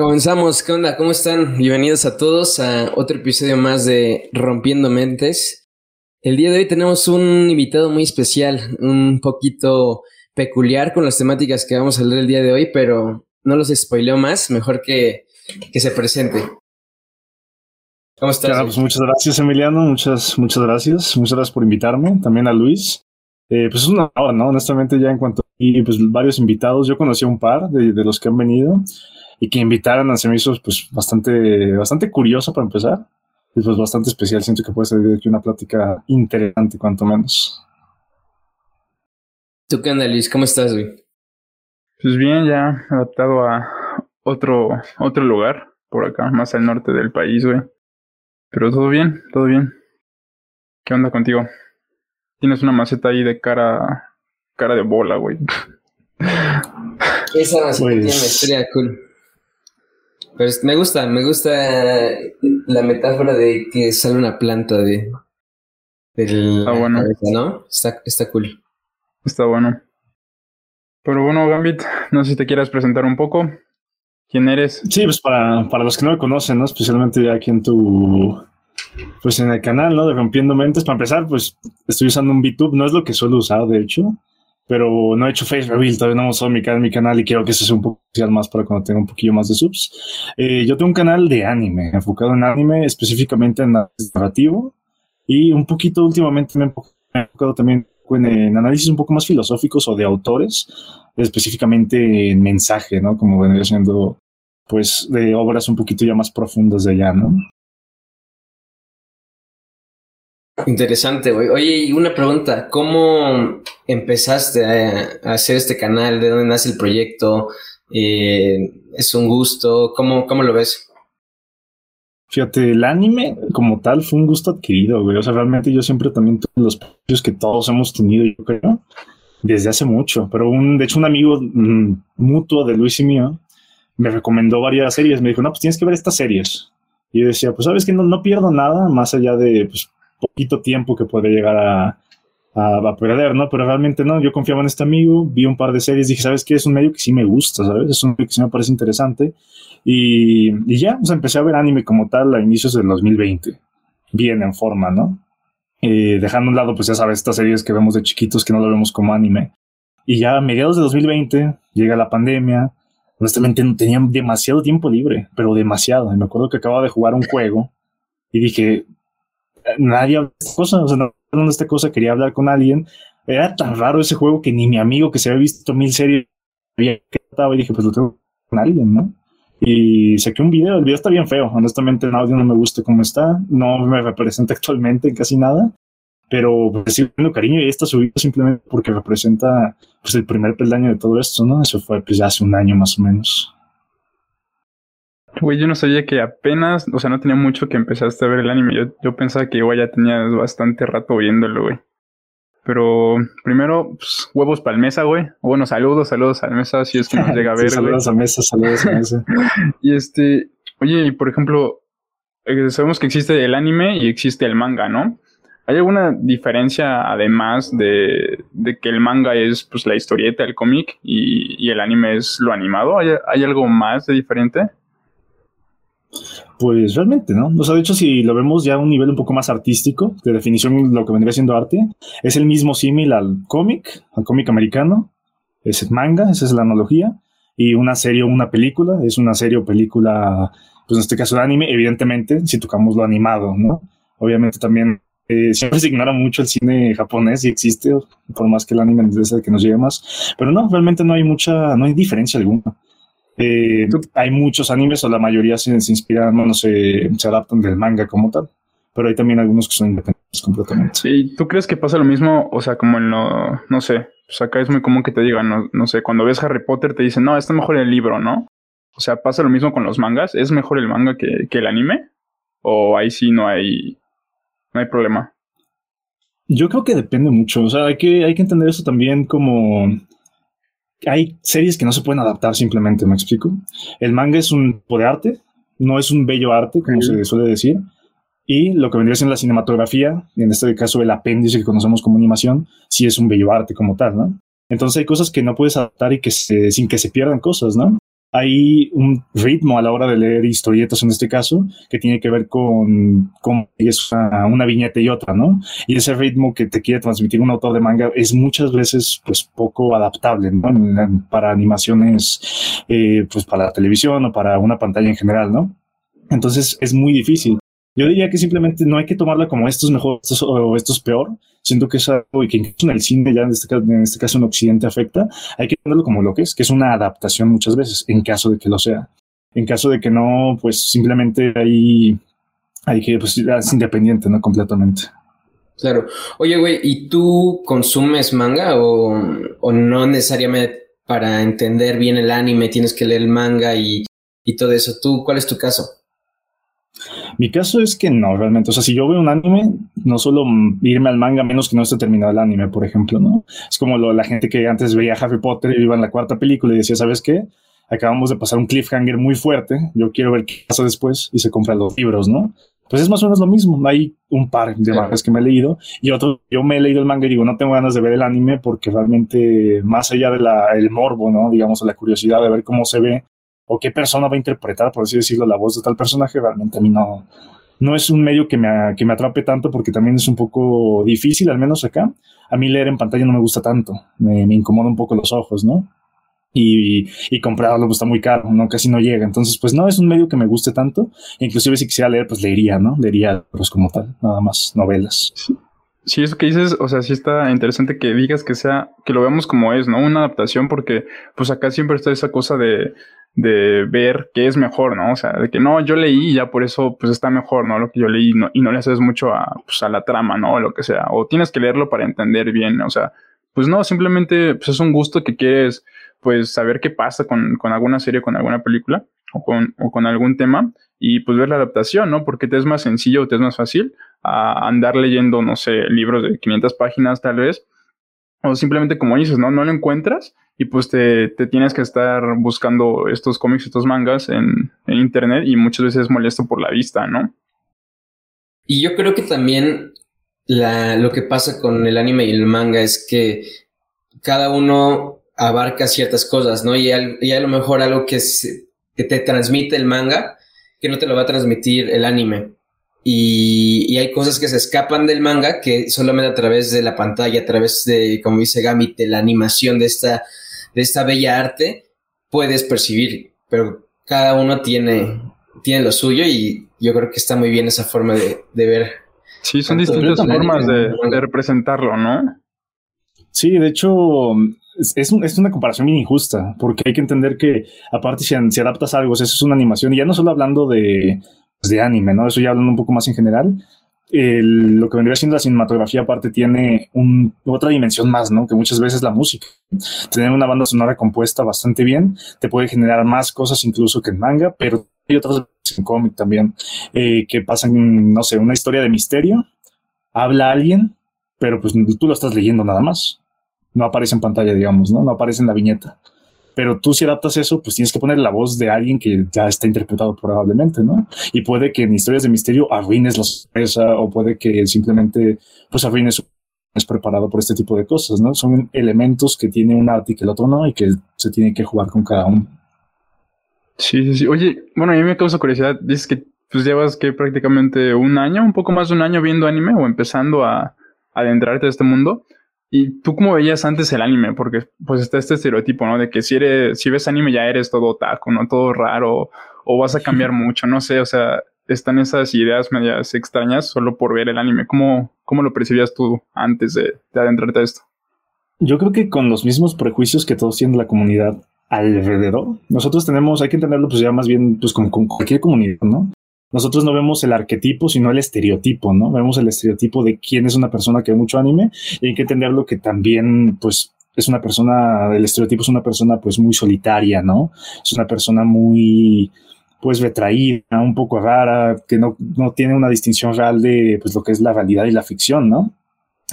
Comenzamos, ¿qué onda? ¿Cómo están? Bienvenidos a todos a otro episodio más de Rompiendo Mentes. El día de hoy tenemos un invitado muy especial, un poquito peculiar con las temáticas que vamos a leer el día de hoy, pero no los spoileo más, mejor que, que se presente. ¿Cómo estás? pues muchas gracias, Emiliano, muchas, muchas gracias, muchas gracias por invitarme, también a Luis. Eh, pues es una hora, ¿no? Honestamente, ya en cuanto a pues, varios invitados, yo conocí a un par de, de los que han venido y que invitaran a se me hizo pues bastante, bastante curioso para empezar. Y pues bastante especial. Siento que puede ser de aquí una plática interesante, cuanto menos. ¿Tú qué onda, Luis? ¿Cómo estás, güey? Pues bien, ya adaptado a otro, otro lugar, por acá, más al norte del país, güey. Pero todo bien, todo bien. ¿Qué onda contigo? Tienes una maceta ahí de cara, cara de bola, güey. Esa maceta tiene una pues historia cool. Pero me gusta, me gusta la metáfora de que sale una planta de. está bueno. ¿no? Está, está cool. Está bueno. Pero bueno, Gambit, no sé si te quieras presentar un poco. ¿Quién eres? Sí, pues para, para los que no me conocen, ¿no? Especialmente aquí en tu. Pues en el canal, ¿no? De Rompiendo Mentes. Para empezar, pues estoy usando un VTube, no es lo que suelo usar, de hecho pero no he hecho face reveal, todavía no hemos usado mi, mi canal y quiero que ese sea un poco más para cuando tenga un poquillo más de subs. Eh, yo tengo un canal de anime, enfocado en anime, específicamente en narrativo y un poquito últimamente me he enfocado también en, análisis un poco más filosóficos o de autores, específicamente en mensaje, ¿no? Como vendría siendo, pues, de obras un poquito ya más profundas de allá, ¿no? Interesante, güey. Oye, y una pregunta, ¿cómo empezaste a, hacer este canal? ¿De dónde nace el proyecto? Eh, ¿Es un gusto? ¿Cómo, ¿Cómo lo ves? Fíjate, el anime como tal fue un gusto adquirido, güey. O sea, realmente yo siempre también tuve los precios que todos hemos tenido, yo creo, desde hace mucho. Pero un, de hecho, un amigo mm, mutuo de Luis y mío me recomendó varias series. Me dijo, no, pues tienes que ver estas series. Y yo decía, pues sabes que no, no pierdo nada más allá de pues, poquito tiempo que puede llegar a, a, perder, ¿no? Pero realmente no, yo confiaba en este amigo, vi un par de series, dije, ¿sabes qué? Es un medio que sí me gusta, ¿sabes? Es un medio que sí me parece interesante. Y, y ya, o sea, empecé a ver anime como tal a inicios del 2020, bien en forma, ¿no? Eh, dejando a un lado, pues ya sabes, estas series que vemos de chiquitos que no lo vemos como anime. Y ya a mediados de 2020 llega la pandemia. Honestamente no tenía demasiado tiempo libre, pero demasiado. Y me acuerdo que acababa de jugar un juego y dije, nadie habla de esta cosa, o sea, no de esta cosa, quería hablar con alguien. Era tan raro ese juego que ni mi amigo que se había visto mil series había tratado y dije, pues lo tengo con alguien, ¿no? Y saqué un video, el video está bien feo, honestamente el audio no me gusta cómo está, no me representa actualmente en casi nada, pero pues sigo teniendo cariño y está subido simplemente porque representa pues el primer peldaño de todo esto, ¿no? Eso fue pues ya hace un año más o menos. Güey, yo no sabía que apenas, o sea, no tenía mucho que empezaste a ver el anime. Yo, yo pensaba que igual ya tenías bastante rato viéndolo, güey. Pero primero, pues, huevos para el mesa, güey. Bueno, saludos, saludos al mesa, si es que nos llega a ver. saludos a mesa, saludos a mesa. y este, oye, y por ejemplo, eh, sabemos que existe el anime y existe el manga, ¿no? ¿Hay alguna diferencia además de, de que el manga es pues la historieta, el cómic y, y, el anime es lo animado? ¿Hay, ¿Hay algo más de diferente? Pues realmente, ¿no? O sea, de hecho, si lo vemos ya a un nivel un poco más artístico, de definición, lo que vendría siendo arte, es el mismo símil al cómic, al cómic americano, es el manga, esa es la analogía, y una serie o una película, es una serie o película, pues en este caso de anime, evidentemente, si tocamos lo animado, ¿no? Obviamente también eh, siempre se ignora mucho el cine japonés y existe, por más que el anime es el que nos llegue más, pero no, realmente no hay mucha, no hay diferencia alguna. Eh, hay muchos animes, o la mayoría se, inspiran, bueno, se, se, adaptan del manga como tal, pero hay también algunos que son independientes completamente. Sí, ¿tú crees que pasa lo mismo? O sea, como en lo, no sé, pues acá es muy común que te digan, no, no sé, cuando ves Harry Potter te dicen, no, está mejor el libro, ¿no? O sea, pasa lo mismo con los mangas, ¿es mejor el manga que, que el anime? ¿O ahí sí no hay, no hay problema? Yo creo que depende mucho, o sea, hay que, hay que entender eso también como hay series que no se pueden adaptar simplemente, ¿me explico? El manga es un tipo de arte, no es un bello arte, como se suele decir, y lo que vendría siendo la cinematografía, en este caso el apéndice que conocemos como animación, sí es un bello arte como tal, ¿no? Entonces hay cosas que no puedes adaptar y que sin que se pierdan cosas, ¿no? Hay un ritmo a la hora de leer historietas en este caso que tiene que ver con cómo es una, viñeta y otra, ¿no? Y ese ritmo que te quiere transmitir un autor de manga es muchas veces pues poco adaptable, ¿no? Para animaciones, eh, pues para la televisión o para una pantalla en general, ¿no? Entonces es muy difícil. Yo diría que simplemente no hay que tomarla como esto es mejor o esto es peor. Siento que es algo y que incluso en el cine, ya en este, caso, en este caso en Occidente afecta, hay que tomarlo como lo que es, que es una adaptación muchas veces, en caso de que lo sea. En caso de que no, pues simplemente hay, hay que, pues es independiente, ¿no? Completamente. Claro. Oye, güey, ¿y tú consumes manga o, o, no necesariamente para entender bien el anime tienes que leer el manga y, y todo eso? ¿Tú, cuál es tu caso? Mi caso es que no, realmente. O sea, si yo veo un anime, no suelo irme al manga menos que no esté terminado el anime, por ejemplo, ¿no? Es como la gente que antes veía Harry Potter y iba en la cuarta película y decía, ¿sabes qué? Acabamos de pasar un cliffhanger muy fuerte, yo quiero ver qué pasa después y se compra los libros, ¿no? Pues es más o menos lo mismo. Hay un par de mangas que me he leído y otro, yo me he leído el manga y digo, no tengo ganas de ver el anime porque realmente, más allá del morbo, ¿no? Digamos, la curiosidad de ver cómo se ve, o qué persona va a interpretar, por así decirlo, la voz de tal personaje, realmente a mí no, no es un medio que me, que me atrape tanto porque también es un poco difícil, al menos acá. A mí leer en pantalla no me gusta tanto, me, me incomoda un poco los ojos, ¿no? Y, y comprarlo pues, está muy caro, ¿no? Casi no llega. Entonces, pues no es un medio que me guste tanto. Inclusive si quisiera leer, pues leería, ¿no? Leería pues como tal, nada más, novelas. Sí. eso que dices, o sea, sí está interesante que digas que sea, que lo veamos como es, ¿no? Una adaptación, porque pues acá siempre está esa cosa de, de ver qué es mejor, ¿no? O sea, de que no, yo leí y ya por eso pues está mejor, ¿no? Lo que yo leí y no le haces mucho a, pues, a la trama, ¿no? O lo que sea. O tienes que leerlo para entender bien, o sea, pues no, simplemente pues es un gusto que quieres pues saber qué pasa con, con alguna serie, con alguna película o con, o con algún tema y pues ver la adaptación, ¿no? Porque te es más sencillo, te es más fácil andar leyendo, no sé, libros de 500 páginas tal vez o simplemente como dices, ¿no? No lo encuentras y pues te, te tienes que estar buscando estos cómics, estos mangas en, en, internet y muchas veces es molesto por la vista, ¿no? Y yo creo que también la, lo que pasa con el anime y el manga es que cada uno abarca ciertas cosas, ¿no? Y, al, y a lo mejor algo que, que te transmite el manga, que no te lo va a transmitir el anime. Y, hay cosas que se escapan del manga que solamente a través de la pantalla, a través de, como dice Gamit, de la animación de esta, de esta bella arte, puedes percibir. Pero cada uno tiene, tiene lo suyo y yo creo que está muy bien esa forma de, ver. Sí, son distintas formas de, representarlo, ¿no? Sí, de hecho, es, es, una comparación bien injusta, porque hay que entender que, aparte, si, si adaptas algo, eso es una animación, y ya no solo hablando de, de anime, ¿no? Eso ya hablando un poco más en general. Lo que vendría siendo la cinematografía aparte tiene un, otra dimensión más, ¿no? Que muchas veces la música. Tener una banda sonora compuesta bastante bien te puede generar más cosas incluso que en manga, pero hay otras en cómic también eh, que pasan, no sé, una historia de misterio, habla alguien, pero pues tú lo estás leyendo nada más. No aparece en pantalla, digamos, ¿no? No aparece en la viñeta. Pero tú si adaptas eso, pues tienes que poner la voz de alguien que ya está interpretado probablemente, ¿no? Y puede que en historias de misterio arruines la sorpresa o puede que simplemente pues arruines es preparado por este tipo de cosas, ¿no? Son elementos que tiene un arte y que el otro no y que se tiene que jugar con cada uno. Sí, sí, sí. Oye, bueno, a mí me causa curiosidad. Dices que pues llevas que prácticamente un año, un poco más de un año viendo anime o empezando a, a adentrarte a este mundo. ¿Y tú cómo veías antes el anime? Porque pues está este estereotipo, ¿no? De que si eres, si ves anime ya eres todo taco, ¿no? Todo raro, o vas a cambiar mucho, no sé, o sea, están esas ideas medias extrañas solo por ver el anime. ¿Cómo, cómo lo percibías tú antes de, adentrarte a esto? Yo creo que con los mismos prejuicios que todos tienen la comunidad alrededor, nosotros tenemos, hay que entenderlo pues ya más bien pues como con cualquier comunidad, ¿no? Nosotros no vemos el arquetipo, sino el estereotipo, ¿no? Vemos el estereotipo de quién es una persona que ve mucho anime y hay que entenderlo que también, pues, es una persona, el estereotipo es una persona, pues, muy solitaria, ¿no? Es una persona muy, pues, retraída, un poco rara, que no, no tiene una distinción real de, pues, lo que es la realidad y la ficción, ¿no?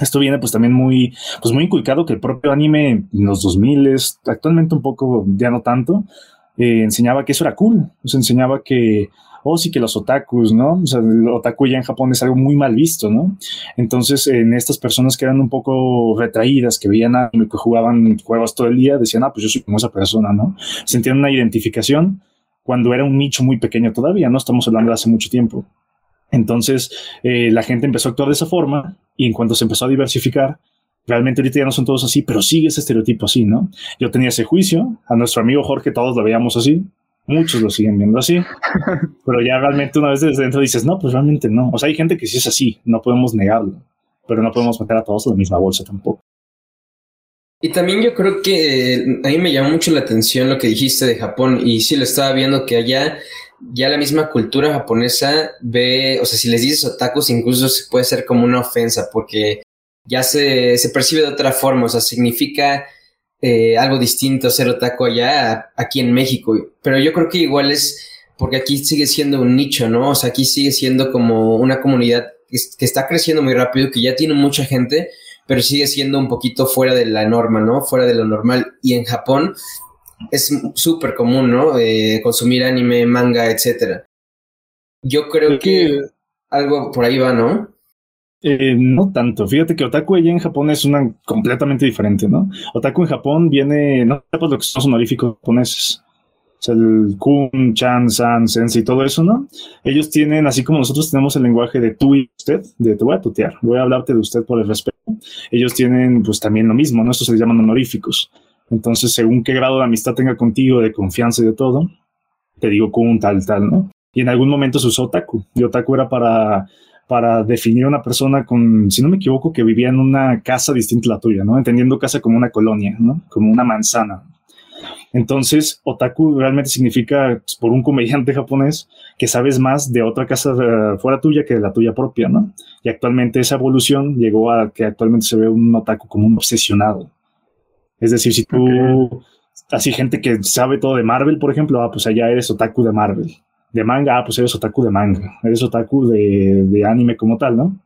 Esto viene pues también muy, pues muy inculcado que el propio anime en los 2000 actualmente un poco, ya no tanto, eh, enseñaba que eso era cool, nos enseñaba que oh, sí que los otakus, ¿no? O sea, el otaku ya en Japón es algo muy mal visto, ¿no? Entonces, en estas personas que eran un poco retraídas, que veían a que jugaban juegos todo el día, decían, ah, pues yo soy como esa persona, ¿no? Sentían una identificación cuando era un nicho muy pequeño todavía, ¿no? Estamos hablando de hace mucho tiempo. Entonces, eh, la gente empezó a actuar de esa forma y en cuanto se empezó a diversificar, realmente ahorita ya no son todos así, pero sigue ese estereotipo así, ¿no? Yo tenía ese juicio, a nuestro amigo Jorge todos lo veíamos así, muchos lo siguen viendo así, pero ya realmente una vez desde dentro dices, no, pues realmente no. O sea, hay gente que sí es así, no podemos negarlo, pero no podemos meter a todos en la misma bolsa tampoco. Y también yo creo que a mí me llamó mucho la atención lo que dijiste de Japón y sí lo estaba viendo que allá ya la misma cultura japonesa ve, o sea, si les dices otakus incluso se puede ser como una ofensa porque ya se, percibe de otra forma, o sea, significa eh, algo distinto ser otaku allá aquí en México, pero yo creo que igual es porque aquí sigue siendo un nicho, ¿no? O sea, aquí sigue siendo como una comunidad que está creciendo muy rápido, que ya tiene mucha gente, pero sigue siendo un poquito fuera de la norma, ¿no? Fuera de lo normal. Y en Japón es súper común, ¿no? Eh, consumir anime, manga, etcétera. Yo creo que algo por ahí va, ¿no? Eh, no tanto. Fíjate que otaku allá en Japón es una completamente diferente, ¿no? Otaku en Japón viene, no sepas lo que son los honoríficos japoneses. O sea, el kun, chan, san, sensei y todo eso, ¿no? Ellos tienen, así como nosotros tenemos el lenguaje de tú y usted, de te voy a tutear, voy a hablarte de usted por el respeto. Ellos tienen, pues también lo mismo, ¿no? Estos se llaman honoríficos. Entonces, según qué grado de amistad tenga contigo, de confianza y de todo, te digo kun, tal, tal, ¿no? Y en algún momento se usó otaku. Y otaku era para para definir a una persona con, si no me equivoco, que vivía en una casa distinta a la tuya, ¿no? Entendiendo casa como una colonia, ¿no? Como una manzana. Entonces, otaku realmente significa, pues, por un comediante japonés, que sabes más de otra casa eh, fuera tuya que de la tuya propia, ¿no? Y actualmente esa evolución llegó a que actualmente se ve un otaku como un obsesionado. Es decir, si tú, así gente que sabe todo de Marvel, por ejemplo, ah, pues allá eres otaku de Marvel de manga, ah, pues eres otaku de manga, eres otaku de, de, anime como tal, ¿no?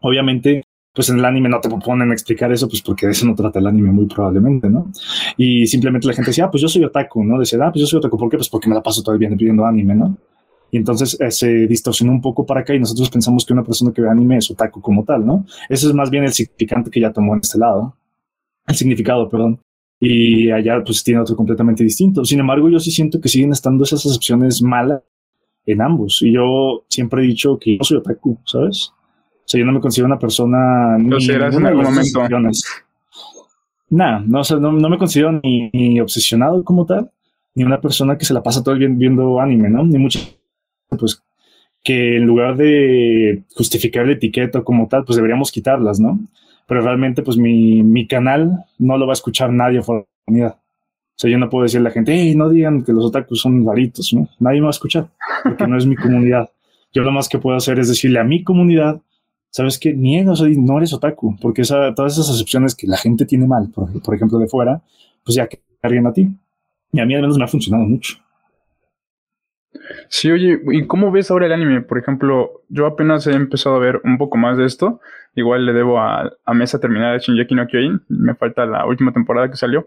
Obviamente, pues en el anime no te ponen a explicar eso, pues porque de eso no trata el anime muy probablemente, ¿no? Y simplemente la gente decía, ah, pues yo soy otaku, ¿no? Decía, ah, pues yo soy otaku, ¿por qué? Pues porque me la paso día pidiendo anime, ¿no? Y entonces eh, se distorsionó un poco para acá y nosotros pensamos que una persona que ve anime es otaku como tal, ¿no? Ese es más bien el significante que ya tomó en este lado, el significado, perdón y allá pues tiene otro completamente distinto. Sin embargo, yo sí siento que siguen estando esas excepciones malas en ambos. Y yo siempre he dicho que yo soy otaku, ¿sabes? O sea, yo no me considero una persona... Ni en algún momento. Nah, no, o sea, no, me considero ni, obsesionado como tal, ni una persona que se la pasa todo el día viendo anime, ¿no? Ni mucho, pues, que en lugar de justificar la etiqueta como tal, pues deberíamos quitarlas, ¿no? Pero realmente, pues mi, mi canal no lo va a escuchar nadie fuera de la comunidad. O sea, yo no puedo decirle a la gente, hey, no digan que los otakus son raritos, ¿no? Nadie me va a escuchar, porque no es mi comunidad. Yo lo más que puedo hacer es decirle a mi comunidad, ¿sabes qué? Niega, o sea, no eres otaku, porque esa, todas esas acepciones que la gente tiene mal, por, ejemplo, de fuera, pues ya carguen a ti. Y a mí al menos me ha funcionado mucho. Sí, oye, ¿y cómo ves ahora el anime? Por ejemplo, yo apenas he empezado a ver un poco más de esto. Igual le debo a, a Mesa terminar de Shinjeki no Kyojin. Me falta la última temporada que salió.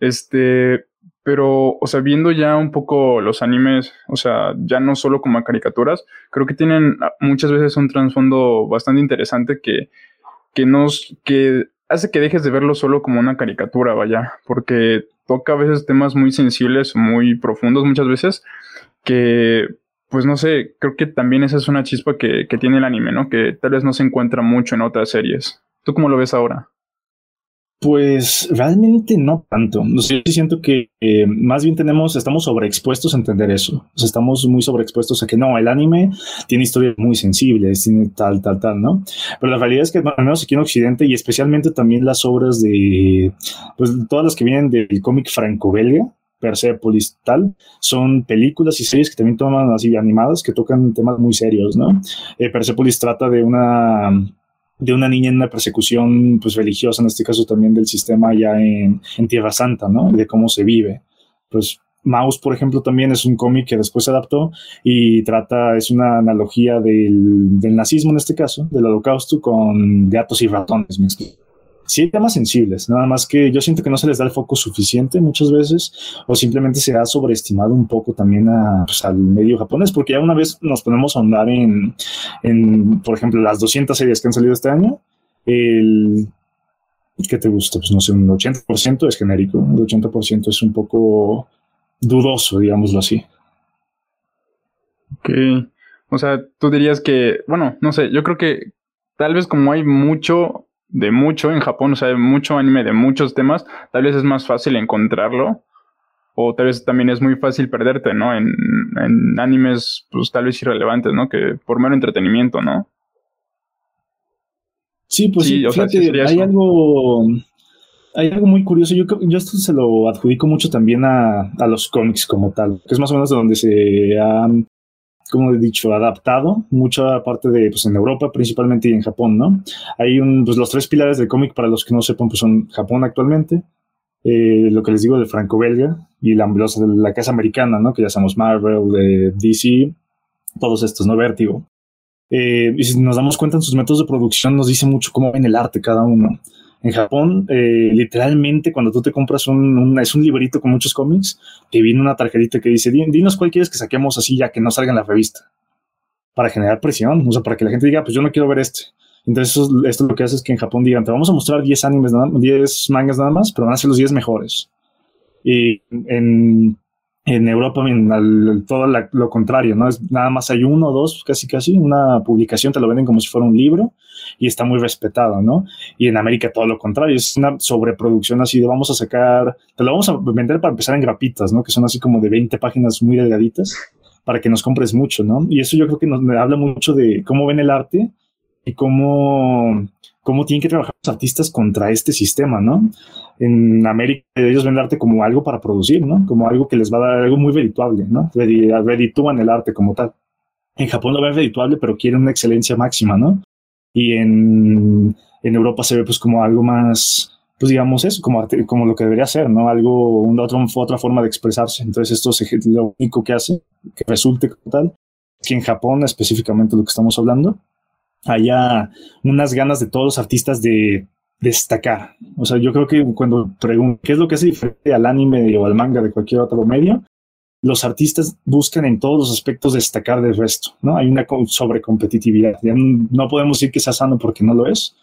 Este, pero, o sea, viendo ya un poco los animes, o sea, ya no solo como caricaturas, creo que tienen muchas veces un trasfondo bastante interesante que, que nos, que hace que dejes de verlo solo como una caricatura, vaya, porque toca a veces temas muy sensibles, muy profundos muchas veces, que, pues no sé, creo que también esa es una chispa que, que tiene el anime, ¿no? Que tal vez no se encuentra mucho en otras series. ¿Tú cómo lo ves ahora? Pues realmente no tanto. No sé, siento que eh, más bien tenemos, estamos sobreexpuestos a entender eso. O sea, estamos muy sobreexpuestos a que no, el anime tiene historias muy sensibles, tiene tal, tal, tal, ¿no? Pero la realidad es que, al menos aquí en Occidente y especialmente también las obras de, pues todas las que vienen del cómic franco-belga, Persepolis, tal, son películas y series que también toman así animadas que tocan temas muy serios, ¿no? Eh, Persepolis trata de una de una niña en una persecución pues religiosa, en este caso también del sistema ya en, Tierra Santa, ¿no? De cómo se vive. Pues Mouse, por ejemplo, también es un cómic que después se adaptó y trata, es una analogía del, nazismo en este caso, del holocausto con gatos y ratones. Sí temas sensibles, nada más que yo siento que no se les da el foco suficiente muchas veces o simplemente se ha sobreestimado un poco también a, pues, al medio japonés, porque ya una vez nos ponemos a andar en, en, por ejemplo, las 200 series que han salido este año, el ¿qué te gusta? Pues no sé, un 80% es genérico, el 80% es un poco dudoso, digámoslo así. Ok. O sea, tú dirías que, bueno, no sé, yo creo que tal vez como hay mucho de mucho en Japón, o sea, hay mucho anime de muchos temas, tal vez es más fácil encontrarlo. O tal vez también es muy fácil perderte, ¿no? En, en animes, pues tal vez irrelevantes, ¿no? Que por mero entretenimiento, ¿no? Sí, pues sí, hay algo, hay algo muy curioso. Yo, yo esto se lo adjudico mucho también a, a, los cómics como tal, que es más o menos de donde se han, como he dicho, adaptado mucha parte de, pues en Europa principalmente y en Japón, ¿no? Hay un, pues los tres pilares del cómic, para los que no sepan, pues son Japón actualmente, eh, lo que les digo de franco-belga y la, la casa americana, ¿no? Que ya sabemos Marvel, de DC, todos estos, ¿no? Vértigo. Eh, y si nos damos cuenta en sus métodos de producción, nos dice mucho cómo ven el arte cada uno. En Japón, eh, literalmente, cuando tú te compras un, es un librito con muchos cómics, te viene una tarjetita que dice, dinos cuál quieres que saquemos así ya que no salga en la revista. Para generar presión, o sea, para que la gente diga, pues yo no quiero ver este. Entonces, esto lo que hace es que en Japón digan, te vamos a mostrar 10 animes, 10 mangas nada más, pero van a ser los 10 mejores. Y en en Europa, en todo lo contrario, ¿no? Es, nada más hay uno o dos, casi casi, una publicación, te lo venden como si fuera un libro y está muy respetado, ¿no? Y en América todo lo contrario, es una sobreproducción así de vamos a sacar, te lo vamos a vender para empezar en grapitas, ¿no? Que son así como de 20 páginas muy delgaditas para que nos compres mucho, ¿no? Y eso yo creo que nos me habla mucho de cómo ven el arte y cómo cómo tienen que trabajar los artistas contra este sistema, ¿no? En América ellos ven el arte como algo para producir, ¿no? Como algo que les va a dar algo muy redituable, ¿no? Reditúan el arte como tal. En Japón lo ven redituable, pero quieren una excelencia máxima, ¿no? Y en, en Europa se ve pues como algo más, pues digamos eso, como, como lo que debería ser, ¿no? Algo, una otra, otra forma de expresarse. Entonces esto es lo único que hace, que resulte como tal, que en Japón específicamente lo que estamos hablando, haya unas ganas de todos los artistas de destacar. O sea, yo creo que cuando pregunto qué es lo que hace diferente al anime o al manga de cualquier otro medio, los artistas buscan en todos los aspectos destacar del resto, ¿no? Hay una sobrecompetitividad. no podemos decir que sea sano porque no lo es,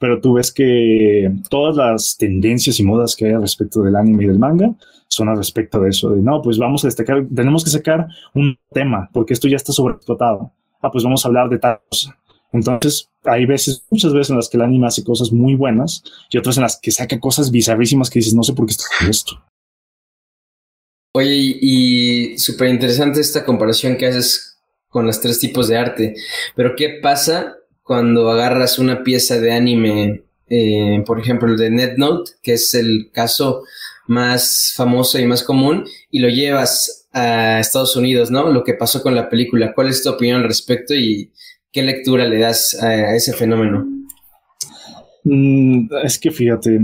pero tú ves que todas las tendencias y modas que hay al respecto del anime y del manga son al respecto de eso, de no, pues vamos a destacar, tenemos que sacar un tema porque esto ya está sobreexplotado. Ah, pues vamos a hablar de tal cosa entonces, hay veces, muchas veces en las que el anime hace cosas muy buenas y otras en las que saca cosas bizarrísimas que dices, no sé por qué está esto. Oye, y, súper interesante esta comparación que haces con los tres tipos de arte. Pero, ¿qué pasa cuando agarras una pieza de anime, eh, por ejemplo, el de Net Note, que es el caso más famoso y más común, y lo llevas a Estados Unidos, ¿no? Lo que pasó con la película. ¿Cuál es tu opinión al respecto? Y ¿Qué lectura le das a ese fenómeno? Mm, es que fíjate,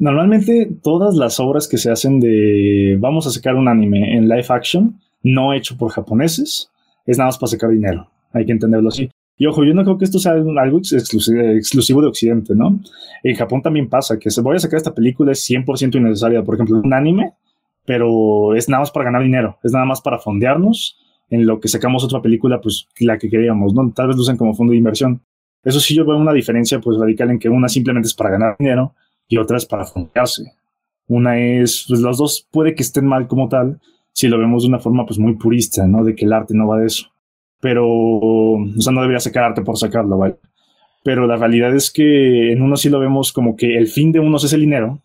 normalmente todas las obras que se hacen de vamos a sacar un anime en live action, no hecho por japoneses, es nada más para sacar dinero. Hay que entenderlo así. Y ojo, yo no creo que esto sea algo exclusivo, de Occidente, ¿no? En Japón también pasa que se voy a sacar esta película es 100% innecesaria. Por ejemplo, un anime, pero es nada más para ganar dinero, es nada más para fondearnos en lo que sacamos otra película, pues la que queríamos, ¿no? Tal vez lo usen como fondo de inversión. Eso sí, yo veo una diferencia pues radical en que una simplemente es para ganar dinero y otra es para fondearse. Una es, pues los dos puede que estén mal como tal, si lo vemos de una forma pues muy purista, ¿no? De que el arte no va de eso. Pero, o sea, no debería sacar arte por sacarlo, ¿vale? Pero la realidad es que en uno sí lo vemos como que el fin de unos es el dinero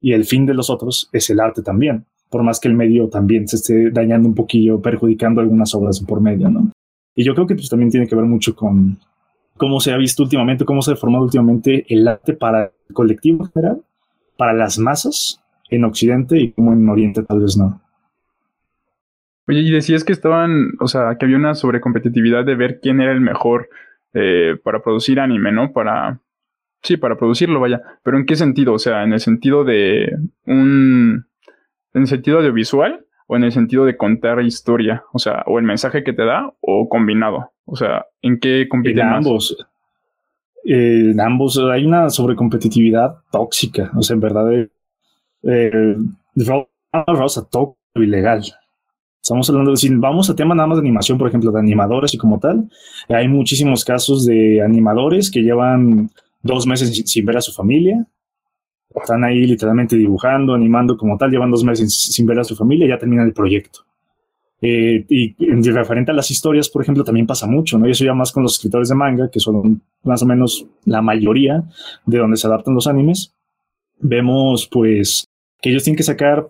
y el fin de los otros es el arte también por más que el medio también se esté dañando un poquillo, perjudicando algunas obras por medio, ¿no? Y yo creo que pues también tiene que ver mucho con cómo se ha visto últimamente, cómo se ha formado últimamente el arte para el colectivo en general, para las masas en Occidente y como en Oriente tal vez no. Oye, y decías que estaban, o sea, que había una sobrecompetitividad de ver quién era el mejor eh, para producir anime, ¿no? Para, sí, para producirlo, vaya. Pero ¿en qué sentido? O sea, en el sentido de un, ¿En el sentido audiovisual o en el sentido de contar historia? O sea, o el mensaje que te da o combinado. O sea, ¿en qué compiten en ambos. en ambos hay una sobrecompetitividad tóxica, o sea, en verdad, eh, eh Rosa tóxico ilegal. Estamos hablando de, si vamos a tema nada más de animación, por ejemplo, de animadores y como tal, hay muchísimos casos de animadores que llevan dos meses sin ver a su familia, están ahí literalmente dibujando, animando como tal, llevan dos meses sin ver a su familia y ya terminan el proyecto. Eh, y en referente a las historias, por ejemplo, también pasa mucho, ¿no? Y eso ya más con los escritores de manga, que son más o menos la mayoría de donde se adaptan los animes. Vemos, pues, que ellos tienen que sacar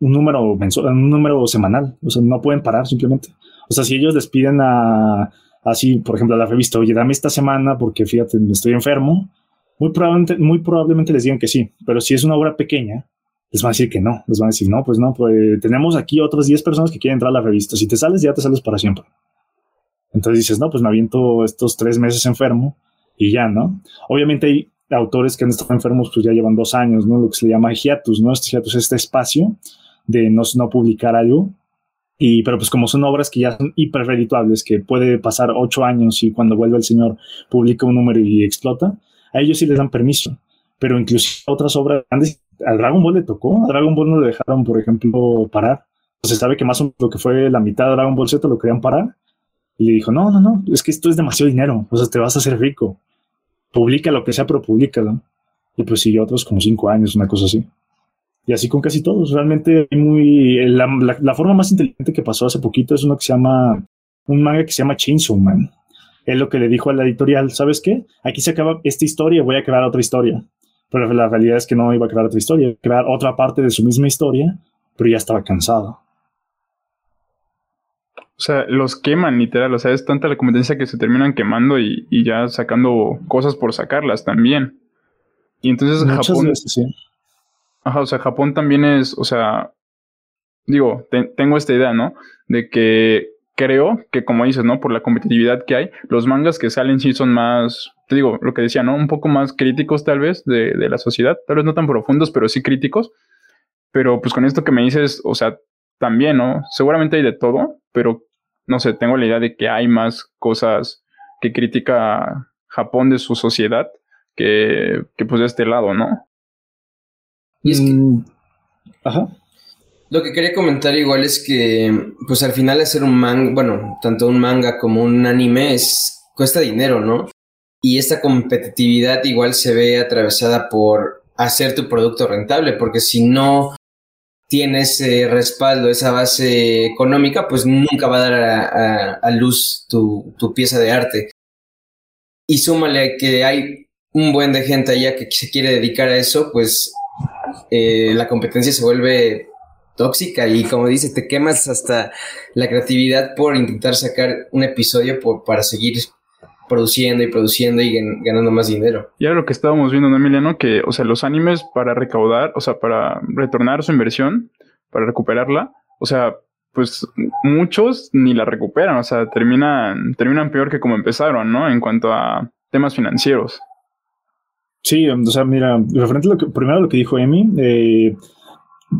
un número mensual, un número semanal, o sea, no pueden parar simplemente. O sea, si ellos les piden a, así, por ejemplo, a la revista, oye, dame esta semana porque fíjate, estoy enfermo, muy probablemente, muy probablemente les digan que sí, pero si es una obra pequeña, les van a decir que no, les van a decir, no, pues no, pues tenemos aquí otras 10 personas que quieren entrar a la revista, si te sales ya te sales para siempre. Entonces dices, no, pues me aviento estos tres meses enfermo y ya, ¿no? Obviamente hay autores que han estado enfermos, pues ya llevan dos años, ¿no? Lo que se le llama hiatus, ¿no? Este hiatus es este espacio de no, no publicar algo. Y, pero pues como son obras que ya son hiper que puede pasar ocho años y cuando vuelve el señor publica un número y explota, a ellos sí les dan permiso. Pero incluso otras obras grandes, a Dragon Ball le tocó, a Dragon Ball no le dejaron, por ejemplo, parar. Se sabe que más o menos lo que fue la mitad de Dragon Ball Z lo querían parar. Y le dijo, no, no, no, es que esto es demasiado dinero, o sea, te vas a hacer rico. Publica lo que sea, pero públicalo. Y pues siguió otros como cinco años, una cosa así. Y así con casi todos. Realmente muy. La, la, forma más inteligente que pasó hace poquito es uno que se llama. Un manga que se llama Chainsaw Man. Él lo que le dijo a la editorial: ¿Sabes qué? Aquí se acaba esta historia, voy a crear otra historia. Pero la realidad es que no iba a crear otra historia, crear otra parte de su misma historia, pero ya estaba cansado. O sea, los queman literal, o sea, es tanta la competencia que se terminan quemando y, y ya sacando cosas por sacarlas también. Y entonces Japón. sí. Ajá, o sea, Japón también es, o sea, digo, tengo esta idea, ¿no? De que creo que, como dices, ¿no? Por la competitividad que hay, los mangas que salen sí son más, te digo, lo que decía, ¿no? Un poco más críticos tal vez de, de la sociedad, tal vez no tan profundos, pero sí críticos. Pero pues con esto que me dices, o sea, también, ¿no? Seguramente hay de todo, pero no sé, tengo la idea de que hay más cosas que critica Japón de su sociedad que, que pues de este lado, ¿no? Y es que, mm, Ajá. Lo que quería comentar igual es que, pues al final hacer un manga, bueno, tanto un manga como un anime es, cuesta dinero, ¿no? Y esta competitividad igual se ve atravesada por hacer tu producto rentable, porque si no tienes ese respaldo, esa base económica, pues nunca va a dar a, luz tu, tu, pieza de arte. Y súmale que hay un buen de gente allá que se quiere dedicar a eso, pues eh, la competencia se vuelve tóxica y como dice, te quemas hasta la creatividad por intentar sacar un episodio por, para seguir produciendo y produciendo y ganando más dinero. Y era lo que estábamos viendo, ¿no, Emiliano? Que, o sea, los animes para recaudar, o sea, para retornar su inversión, para recuperarla, o sea, pues muchos ni la recuperan, o sea, terminan, terminan peor que como empezaron, ¿no? En cuanto a temas financieros. Sí, o sea, mira, referente a lo que, primero lo que dijo Emi, eh,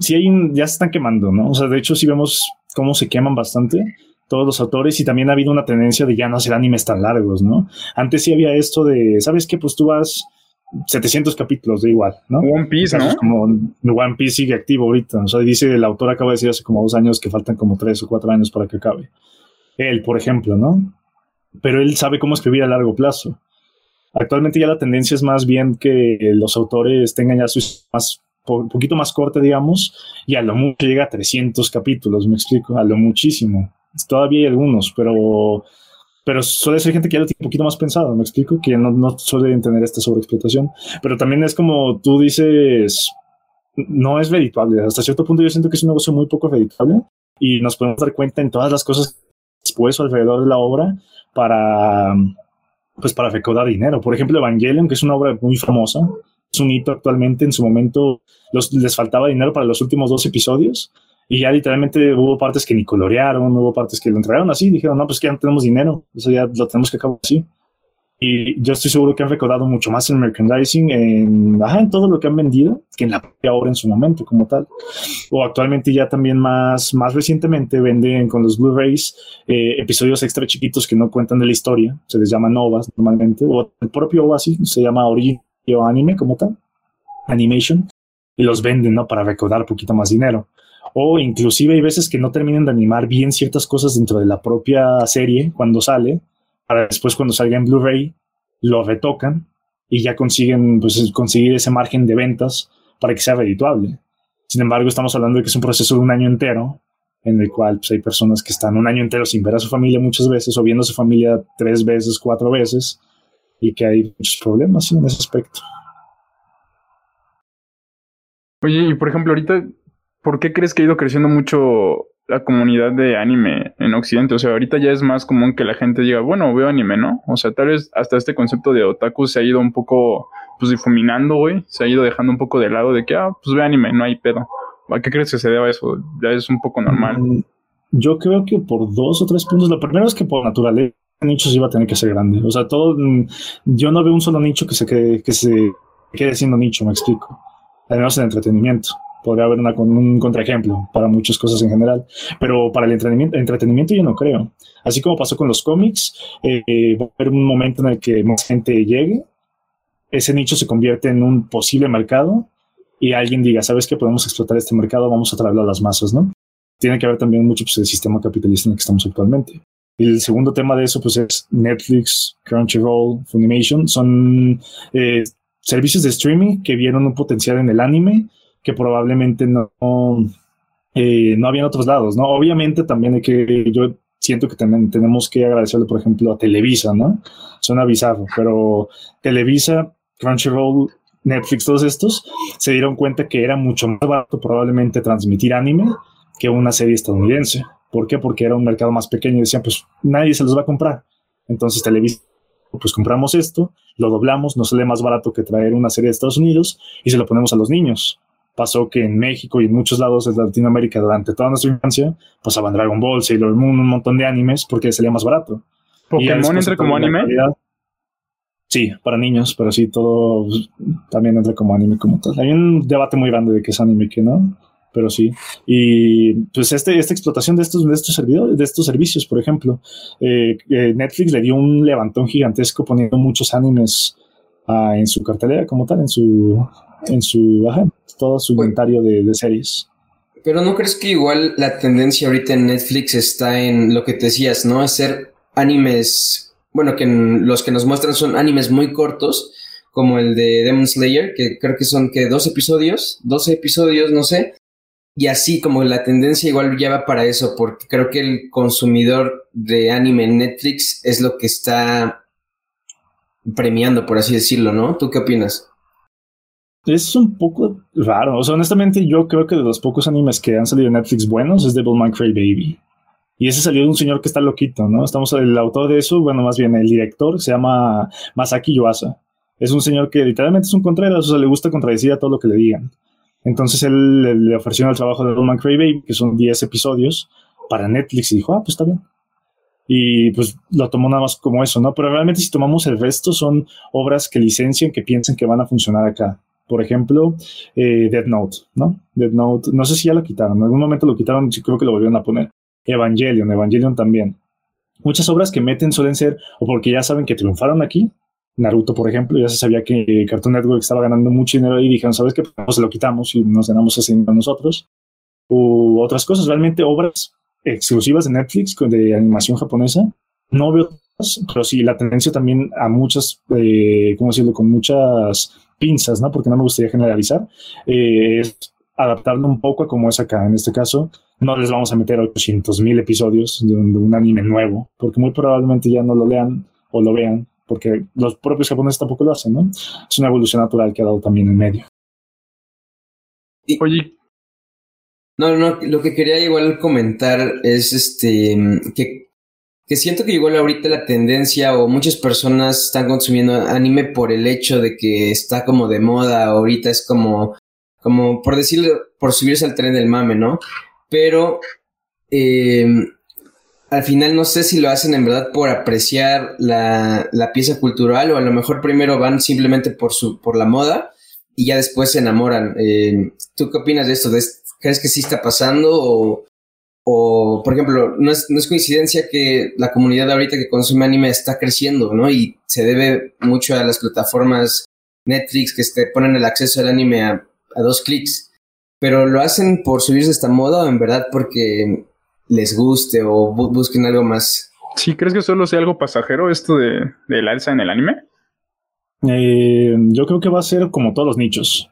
sí hay un, ya se están quemando, ¿no? O sea, de hecho sí vemos cómo se queman bastante todos los autores y también ha habido una tendencia de ya no hacer animes tan largos, ¿no? Antes sí había esto de, ¿sabes qué? Pues tú vas 700 capítulos de igual, ¿no? One Piece, ¿no? Como One Piece sigue activo ahorita, o sea, dice el autor acaba de decir hace como dos años que faltan como tres o cuatro años para que acabe. Él, por ejemplo, ¿no? Pero él sabe cómo escribir a largo plazo. Actualmente ya la tendencia es más bien que los autores tengan ya su más un poquito más corte, digamos, y a lo mucho llega a 300 capítulos, me explico, a lo muchísimo. Todavía hay algunos, pero, pero suele ser gente que ya lo tiene un poquito más pensado, me explico, que no, no suelen tener esta sobreexplotación. Pero también es como tú dices, no es redituable. Hasta cierto punto yo siento que es un negocio muy poco redituable y nos podemos dar cuenta en todas las cosas después alrededor de la obra para pues para recaudar dinero. Por ejemplo, Evangelion, que es una obra muy famosa, es un hito actualmente. En su momento les faltaba dinero para los últimos dos episodios y ya literalmente hubo partes que ni colorearon, hubo partes que lo entregaron así. Dijeron, no, pues que ya no tenemos dinero, eso ya lo tenemos que acabar así. Y yo estoy seguro que han recaudado mucho más en merchandising, en, en todo lo que han vendido, que en la propia obra en su momento como tal. O actualmente ya también más, más recientemente venden con los Blu-rays eh, episodios extra chiquitos que no cuentan de la historia, se les llama novas normalmente, o el propio OVA así, se llama original o anime como tal, animation, y los venden, ¿no? Para recaudar un poquito más dinero. O inclusive hay veces que no terminan de animar bien ciertas cosas dentro de la propia serie cuando sale, para después cuando salga en Blu-ray lo retocan y ya consiguen pues, conseguir ese margen de ventas para que sea redituable. Sin embargo, estamos hablando de que es un proceso de un año entero en el cual pues, hay personas que están un año entero sin ver a su familia muchas veces o viendo a su familia tres veces, cuatro veces y que hay muchos problemas en ese aspecto. Oye, y por ejemplo, ahorita, ¿por qué crees que ha ido creciendo mucho la comunidad de anime en Occidente. O sea, ahorita ya es más común que la gente diga, bueno, veo anime, ¿no? O sea, tal vez hasta este concepto de otaku se ha ido un poco, pues, difuminando, güey. Se ha ido dejando un poco de lado de que, ah, pues ve anime, no hay pedo. ¿A qué crees que se deba eso? Ya es un poco normal. Mm, yo creo que por dos o tres puntos. Lo primero es que por naturaleza nicho se iba a tener que ser grande. O sea, todo. Mm, yo no veo un solo nicho que se quede, que se quede siendo nicho, me explico. Además, el entretenimiento podría haber una, un contraejemplo para muchas cosas en general, pero para el entretenimiento, entretenimiento yo no creo. Así como pasó con los cómics, eh, va a haber un momento en el que más gente llegue, ese nicho se convierte en un posible mercado y alguien diga, ¿sabes qué? Podemos explotar este mercado, vamos a traerlo a las masas, ¿no? Tiene que haber también mucho pues, el sistema capitalista en el que estamos actualmente. Y el segundo tema de eso pues es Netflix, Crunchyroll, Funimation, son eh, servicios de streaming que vieron un potencial en el anime que probablemente no, eh, no había en otros lados, ¿no? Obviamente también hay que, yo siento que también tenemos que agradecerle, por ejemplo, a Televisa, ¿no? Suena bizarro, pero Televisa, Crunchyroll, Netflix, todos estos se dieron cuenta que era mucho más barato probablemente transmitir anime que una serie estadounidense. ¿Por qué? Porque era un mercado más pequeño y decían, pues nadie se los va a comprar. Entonces Televisa, pues compramos esto, lo doblamos, nos sale más barato que traer una serie de Estados Unidos y se lo ponemos a los niños pasó que en México y en muchos lados de Latinoamérica durante toda nuestra infancia pasaban Dragon Ball, Sailor Moon, un montón de animes porque salía más barato. ¿Pokémon entra como anime? Sí, para niños, pero sí, todo también entra como anime como tal. Hay un debate muy grande de qué es anime y qué no, pero sí. Y pues este, esta explotación de estos, de estos, servidores, de estos servicios, por ejemplo, eh, eh, Netflix le dio un levantón gigantesco poniendo muchos animes ah, en su cartelera como tal, en su, en su, todo su inventario de, series. Pero ¿no crees que igual la tendencia ahorita en Netflix está en lo que te decías, ¿no? Hacer animes, bueno, que los que nos muestran son animes muy cortos, como el de Demon Slayer, que creo que son que dos episodios, 12 episodios, no sé. Y así como la tendencia igual lleva para eso, porque creo que el consumidor de anime en Netflix es lo que está premiando, por así decirlo, ¿no? ¿Tú qué opinas? es un poco raro. O sea, honestamente, yo creo que de los pocos animes que han salido en Netflix buenos es Devilman Baby. Y ese salió de un señor que está loquito, ¿no? Estamos, el autor de eso, bueno, más bien el director, se llama Masaki Yuasa. Es un señor que literalmente es un contreras, o sea, le gusta contradecir a todo lo que le digan. Entonces él le, ofreció el trabajo de Devilman Baby, que son 10 episodios, para Netflix y dijo, ah, pues está bien. Y pues lo tomó nada más como eso, ¿no? Pero realmente si tomamos el resto son obras que licencian, que piensan que van a funcionar acá. Por ejemplo, eh, Dead Note, ¿no? Dead Note, no sé si ya lo quitaron, en algún momento lo quitaron, sí creo que lo volvieron a poner. Evangelion, Evangelion también. Muchas obras que meten suelen ser, o porque ya saben que triunfaron aquí, Naruto, por ejemplo, ya se sabía que Cartoon Network estaba ganando mucho dinero y dijeron, ¿sabes qué? Pues lo quitamos y nos ganamos ese dinero nosotros. U otras cosas, realmente obras exclusivas de Netflix de animación japonesa. No veo, pero sí, la tendencia también a muchas, eh, ¿cómo decirlo? Con muchas pinzas, ¿no? Porque no me gustaría generalizar, eh, es adaptarlo un poco a como es acá. En este caso, no les vamos a meter 800 mil episodios de un, anime nuevo, porque muy probablemente ya no lo lean o lo vean, porque los propios japoneses tampoco lo hacen, ¿no? Es una evolución natural que ha dado también en medio. Oye. No, no, lo que quería igual comentar es este que que siento que igual ahorita la tendencia o muchas personas están consumiendo anime por el hecho de que está como de moda, ahorita es como, como por decirlo, por subirse al tren del mame, ¿no? Pero em, al final no sé si lo hacen en verdad por apreciar la, la, pieza cultural o a lo mejor primero van simplemente por, su, por la moda y ya después se enamoran. Eh, ¿Tú qué opinas de esto? ¿Crees que sí está pasando o, o por ejemplo, no es, no es, coincidencia que la comunidad ahorita que consume anime está creciendo, ¿no? Y se debe mucho a las plataformas Netflix que te ponen el acceso al anime a, a dos clics. Pero lo hacen por subirse esta moda o en verdad porque les guste o busquen algo más. ¿Sí crees que solo sea algo pasajero esto de, del alza en el anime? Eh, yo creo que va a ser como todos los nichos.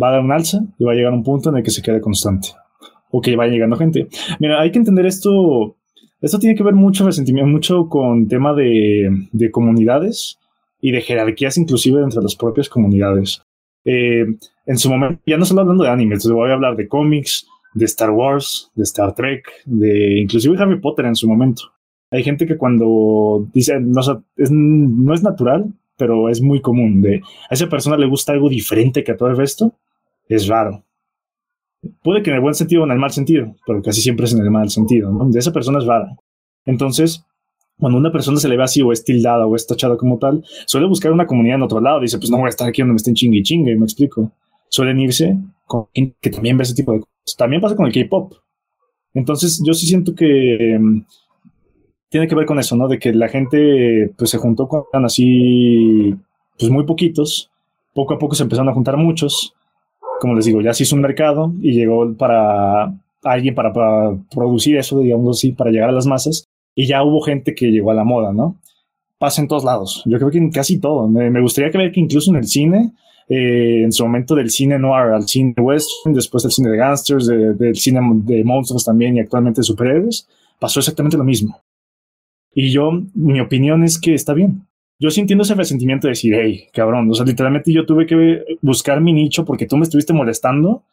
Va a dar un alza y va a llegar a un punto en el que se quede constante o que vaya llegando gente. Mira, hay que entender esto. Esto tiene que ver mucho resentimiento, mucho con tema de, de comunidades y de jerarquías, inclusive entre las propias comunidades. Eh, en su momento, ya no solo hablando de anime, entonces voy a hablar de cómics, de Star Wars, de Star Trek, de inclusive Harry Potter en su momento. Hay gente que cuando dice, no, es, no es natural, pero es muy común, de a esa persona le gusta algo diferente que a todo el resto, es raro. Puede que en el buen sentido o en el mal sentido, pero casi siempre es en el mal sentido, ¿no? De esa persona es rara. Entonces, cuando una persona se le ve así o es tildada o es tachada como tal, suele buscar una comunidad en otro lado. Dice, pues no voy a estar aquí donde me estén chingue y chingue, me explico. Suelen irse con gente que también ve ese tipo de cosas. También pasa con el K-pop. Entonces, yo sí siento que em, tiene que ver con eso, ¿no? De que la gente pues se juntó con así, pues muy poquitos. Poco a poco se empezaron a juntar muchos como les digo, ya se hizo un mercado y llegó para alguien para, producir eso, digamos así, para llegar a las masas, y ya hubo gente que llegó a la moda, ¿no? Pasa en todos lados. Yo creo que en casi todo. Me, gustaría creer que incluso en el cine, eh, en su momento del cine noir al cine western, después del cine de gangsters, del cine de monstruos también y actualmente de superhéroes, pasó exactamente lo mismo. Y yo, mi opinión es que está bien yo sintiendo ese resentimiento de decir, hey, cabrón, o sea, literalmente yo tuve que buscar mi nicho porque tú me estuviste molestando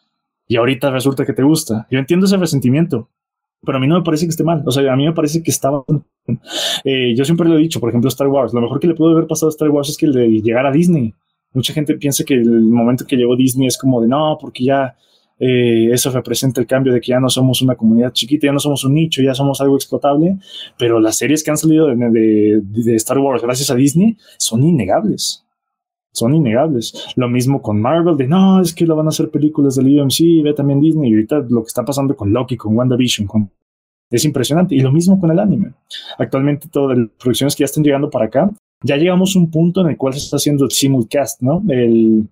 y ahorita resulta que te gusta. Yo entiendo ese resentimiento, pero a mí no me parece que esté mal. O sea, a mí me parece que estaba. Eh, yo siempre lo he dicho, por ejemplo, Star Wars. Lo mejor que le pudo haber pasado a Star Wars es que el llegar a Disney. Mucha gente piensa que el momento que llegó Disney es como de no, porque ya eh, eso representa el cambio de que ya no somos una comunidad chiquita, ya no somos un nicho, ya somos algo explotable, pero las series que han salido de, Star Wars gracias a Disney son innegables. Son innegables. Lo mismo con Marvel, de no, es que lo van a hacer películas del UMC, ve también Disney, y ahorita lo que está pasando con Loki, con WandaVision, con es impresionante. Y lo mismo con el anime. Actualmente todas las producciones que ya están llegando para acá, ya llegamos a un punto en el cual se está haciendo el simulcast, ¿no? El,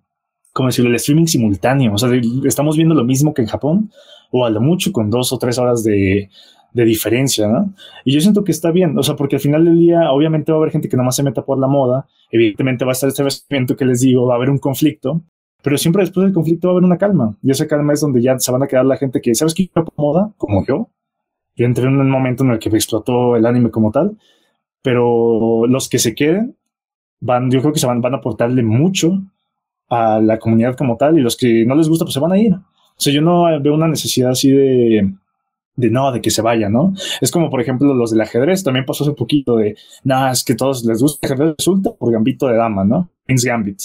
como decirlo, el streaming simultáneo. O sea, estamos viendo lo mismo que en Japón, o a lo mucho con dos o tres horas de, diferencia, ¿no? Y yo siento que está bien, o sea, porque al final del día, obviamente va a haber gente que nomás se meta por la moda, evidentemente va a estar este evento que les digo, va a haber un conflicto, pero siempre después del conflicto va a haber una calma, y esa calma es donde ya se van a quedar la gente que, ¿sabes qué? Moda, como yo, yo entré en un momento en el que me explotó el anime como tal, pero los que se queden, van, yo creo que se van, van a aportarle mucho a la comunidad como tal y los que no les gusta pues se van a ir. O sea, yo no veo una necesidad así de, de no, de que se vaya, ¿no? Es como, por ejemplo, los del ajedrez, también pasó hace poquito de, no, es que todos les gusta el ajedrez, resulta por gambito de dama, ¿no? Queen's Gambit.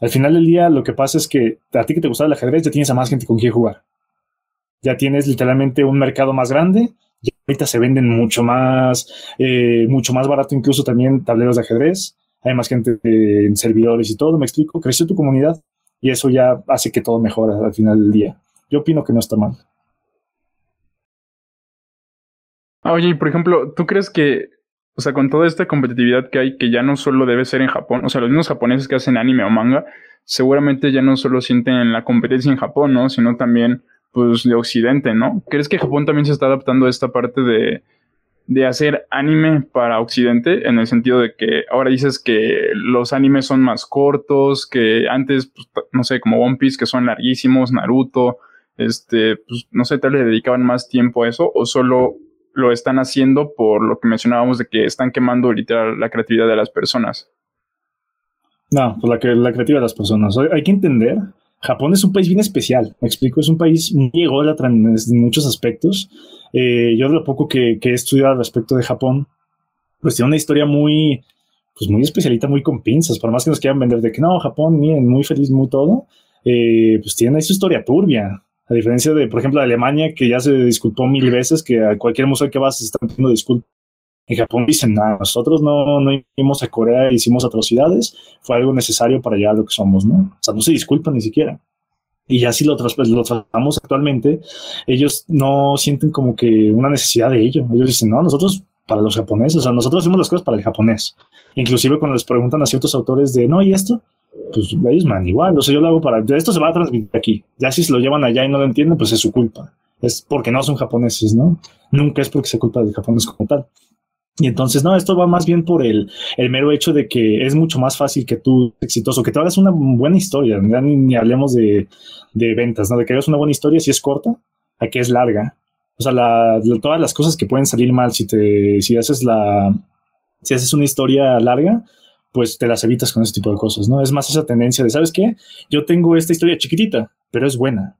Al final del día, lo que pasa es que a ti que te gusta el ajedrez, ya tienes a más gente con quien jugar. Ya tienes literalmente un mercado más grande, y ahorita se venden mucho más, eh, mucho más barato incluso también tableros de ajedrez hay más gente en servidores y todo, me explico, creció tu comunidad y eso ya hace que todo mejore al final del día. Yo opino que no está mal. Ah, oye, y por ejemplo, ¿tú crees que, o sea, con toda esta competitividad que hay, que ya no solo debe ser en Japón, o sea, los mismos japoneses que hacen anime o manga, seguramente ya no solo sienten la competencia en Japón, ¿no? Sino también, pues, de Occidente, ¿no? ¿Crees que Japón también se está adaptando a esta parte de, de hacer anime para Occidente, en el sentido de que ahora dices que los animes son más cortos, que antes, pues, no sé, como One Piece, que son larguísimos, Naruto, este, pues, no sé, tal le dedicaban más tiempo a eso, o solo lo están haciendo por lo que mencionábamos de que están quemando literal la creatividad de las personas. No, la, la creatividad de las personas. Hay que entender Japón es un país bien especial, me explico, es un país muy ególatra en, muchos aspectos. Eh, yo de lo poco que, he estudiado al respecto de Japón, pues tiene una historia muy, pues muy especialita, muy con pinzas, por más que nos quieran vender de que no, Japón, miren, muy feliz, muy todo, eh, pues tiene ahí su historia turbia. A diferencia de, por ejemplo, Alemania, que ya se disculpó mil veces, que a cualquier museo que vas están pidiendo disculpas. En Japón dicen, nada, nosotros no, no íbamos a Corea, hicimos atrocidades, fue algo necesario para llegar a lo que somos, ¿no? O sea, no se disculpan ni siquiera. Y ya si lo, lo tratamos actualmente, ellos no sienten como que una necesidad de ello. Ellos dicen, no, nosotros para los japoneses, o sea, nosotros hacemos las cosas para el japonés. Inclusive cuando les preguntan a ciertos autores de, no, ¿y esto? Pues ellos man, igual, o sea, yo lo hago para, esto se va a transmitir aquí. Ya si se lo llevan allá y no lo entienden, pues es su culpa. Es porque no son japoneses, ¿no? Nunca es porque se culpa del japonés como tal. Y entonces, no, esto va más bien por el, el mero hecho de que es mucho más fácil que tú, exitoso, que te hagas una buena historia. Ni, ni hablemos de, de, ventas, ¿no? De que hagas una buena historia si es corta, a que es larga. O sea, la, todas las cosas que pueden salir mal si te, si haces la, si haces una historia larga, pues te las evitas con ese tipo de cosas, ¿no? Es más esa tendencia de, ¿sabes qué? Yo tengo esta historia chiquitita, pero es buena.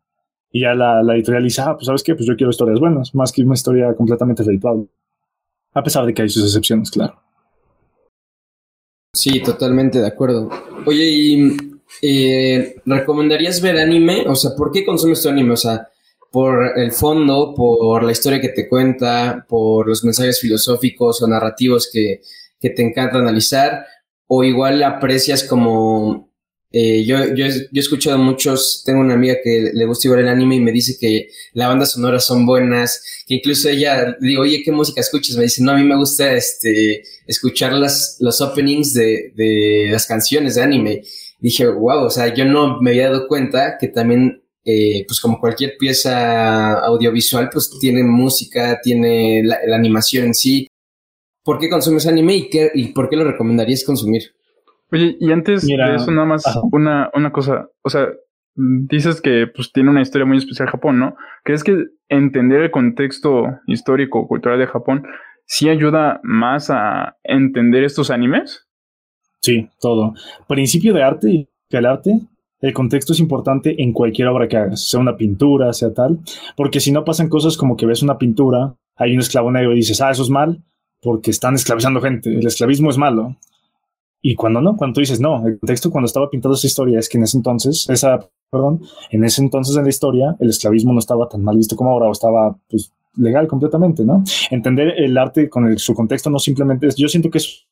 Y ya la, la editorial dice, ah, pues ¿sabes qué? Pues yo quiero historias buenas, más que una historia completamente redituable. A pesar de que hay sus excepciones, claro. Sí, totalmente de acuerdo. Oye, ¿y eh, recomendarías ver anime? O sea, ¿por qué consumes tu anime? O sea, por el fondo, por la historia que te cuenta, por los mensajes filosóficos o narrativos que, que te encanta analizar, o igual aprecias como eh, yo, yo, yo, he escuchado muchos, tengo una amiga que le gusta igual el anime y me dice que la banda sonora son buenas, que incluso ella, digo, oye, ¿qué música escuchas? Me dice, no, a mí me gusta este, escuchar las, los openings de, de las canciones de anime. dije, wow, o sea, yo no me había dado cuenta que también, eh, pues como cualquier pieza audiovisual, pues tiene música, tiene la, la animación en sí. ¿Por qué consumes anime y, qué, y por qué lo recomendarías consumir? Oye, y antes de eso nada más una, una cosa, o sea, dices que pues tiene una historia muy especial Japón, ¿no? ¿Crees que entender el contexto histórico, cultural de Japón, sí ayuda más a entender estos animes? Sí, todo. Principio de arte y que el arte, el contexto es importante en cualquier obra que hagas, sea una pintura, sea tal, porque si no pasan cosas como que ves una pintura, hay un esclavo negro y dices, ah, eso es mal, porque están esclavizando gente, el esclavismo es malo. Y cuando no, cuando tú dices, no, el contexto cuando estaba pintado esa historia es que en ese entonces, esa, perdón, en ese entonces en la historia, el esclavismo no estaba tan mal visto como ahora, o estaba pues, legal completamente, ¿no? Entender el arte con su contexto no simplemente es, yo siento que es,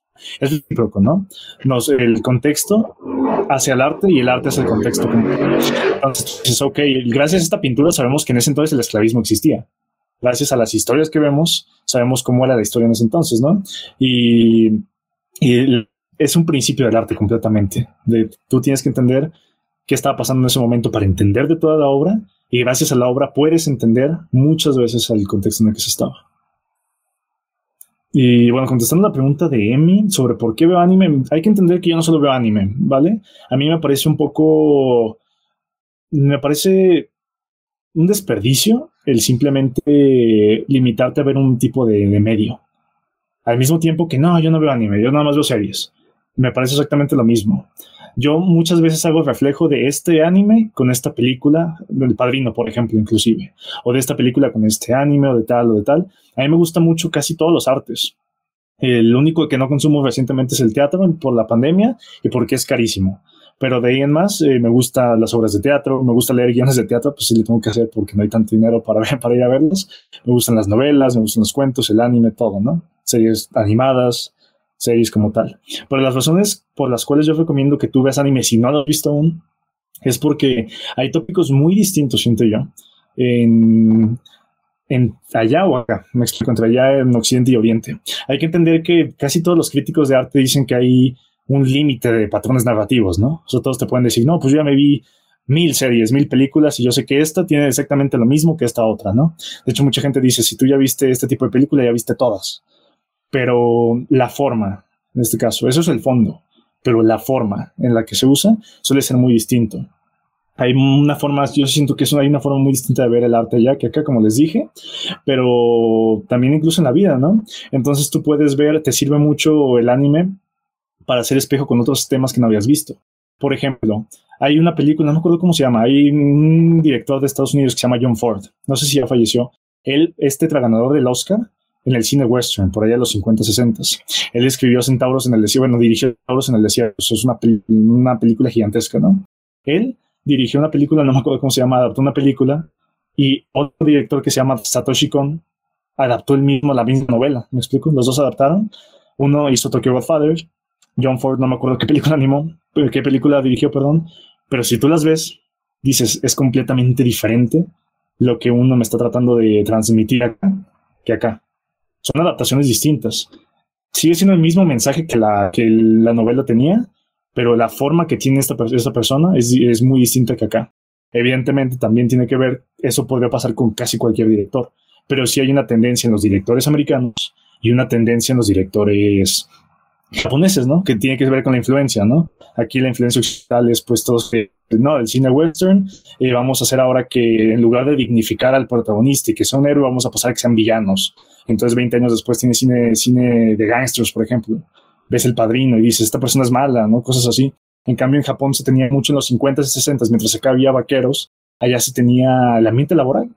el contexto hacia el arte y el arte hacia el contexto. Entonces, es ok, gracias a esta pintura sabemos que en ese entonces el esclavismo existía. Gracias a las historias que vemos, sabemos cómo era la historia en ese entonces, ¿no? Y, y es un principio del arte completamente. Tú tienes que entender qué estaba pasando en ese momento para entender de toda la obra y gracias a la obra puedes entender muchas veces el contexto en el que se estaba. Y bueno, contestando la pregunta de Emi sobre por qué veo anime, hay que entender que yo no solo veo anime, ¿vale? A mí me parece un poco, me parece un desperdicio el simplemente limitarte a ver un tipo de, de medio. Al mismo tiempo que no, yo no veo anime, yo nada más veo series me parece exactamente lo mismo. Yo muchas veces hago reflejo de este anime con esta película, del padrino, por ejemplo, inclusive, o de esta película con este anime, o de tal, o de tal. A mí me gusta mucho casi todos los artes. El único que no consumo recientemente es el teatro por la pandemia y porque es carísimo. Pero de ahí en más, eh, me gustan las obras de teatro, me gusta leer guiones de teatro, pues sí le tengo que hacer porque no hay tanto dinero para, para ir a verlos. Me gustan las novelas, me gustan los cuentos, el anime, todo, ¿no? Series animadas, series como tal. Pero las razones por las cuales yo recomiendo que tú veas anime si no lo has visto aún es porque hay tópicos muy distintos, siento yo, en, en allá o acá, me explico, entre allá en Occidente y Oriente. Hay que entender que casi todos los críticos de arte dicen que hay un límite de patrones narrativos, ¿no? O sea, todos te pueden decir, no, pues yo ya me vi mil series, mil películas y yo sé que esta tiene exactamente lo mismo que esta otra, ¿no? De hecho, mucha gente dice, si tú ya viste este tipo de película, ya viste todas pero la forma, en este caso, eso es el fondo, pero la forma en la que se usa suele ser muy distinto. Hay una forma, yo siento que hay una forma muy distinta de ver el arte allá que acá, como les dije, pero también incluso en la vida, ¿no? Entonces tú puedes ver, te sirve mucho el anime para hacer espejo con otros temas que no habías visto. Por ejemplo, hay una película, no me acuerdo cómo se llama, hay un director de Estados Unidos que se llama John Ford, no sé si ya falleció. Él, este ganador del Oscar, en el cine western, por allá en los 50, 60. Él escribió Centauros en el desierto, bueno, dirigió Centauros en el desierto, eso es una, una película gigantesca, ¿no? Él dirigió una película, no me acuerdo cómo se llama, adaptó una película Y otro director que se llama Satoshi Kon adaptó el mismo la misma novela. ¿Me explico? Los dos adaptaron. Uno hizo Tokyo Godfather. John Ford, no me acuerdo qué película animó, qué película dirigió, perdón. Pero si tú las ves, dices, es completamente diferente lo que uno me está tratando de transmitir acá que acá. Son adaptaciones distintas. Sigue siendo el mismo mensaje que la, que la novela tenía, pero la forma que tiene esta, esta persona es, es muy distinta que acá. Evidentemente también tiene que ver, eso podría pasar con casi cualquier director, pero sí hay una tendencia en los directores americanos y una tendencia en los directores japoneses, ¿no? Que tiene que ver con la influencia, ¿no? Aquí la influencia occidental es pues todos que, no, el cine western, eh, vamos a hacer ahora que en lugar de dignificar al protagonista y que sea un héroe, vamos a pasar a que sean villanos. Entonces 20 años después tiene cine, cine de gangsters, por ejemplo. Ves El Padrino y dices, esta persona es mala, ¿no? Cosas así. En cambio, en Japón se tenía mucho en los 50 y 60, mientras acá había vaqueros, allá se tenía el ambiente laboral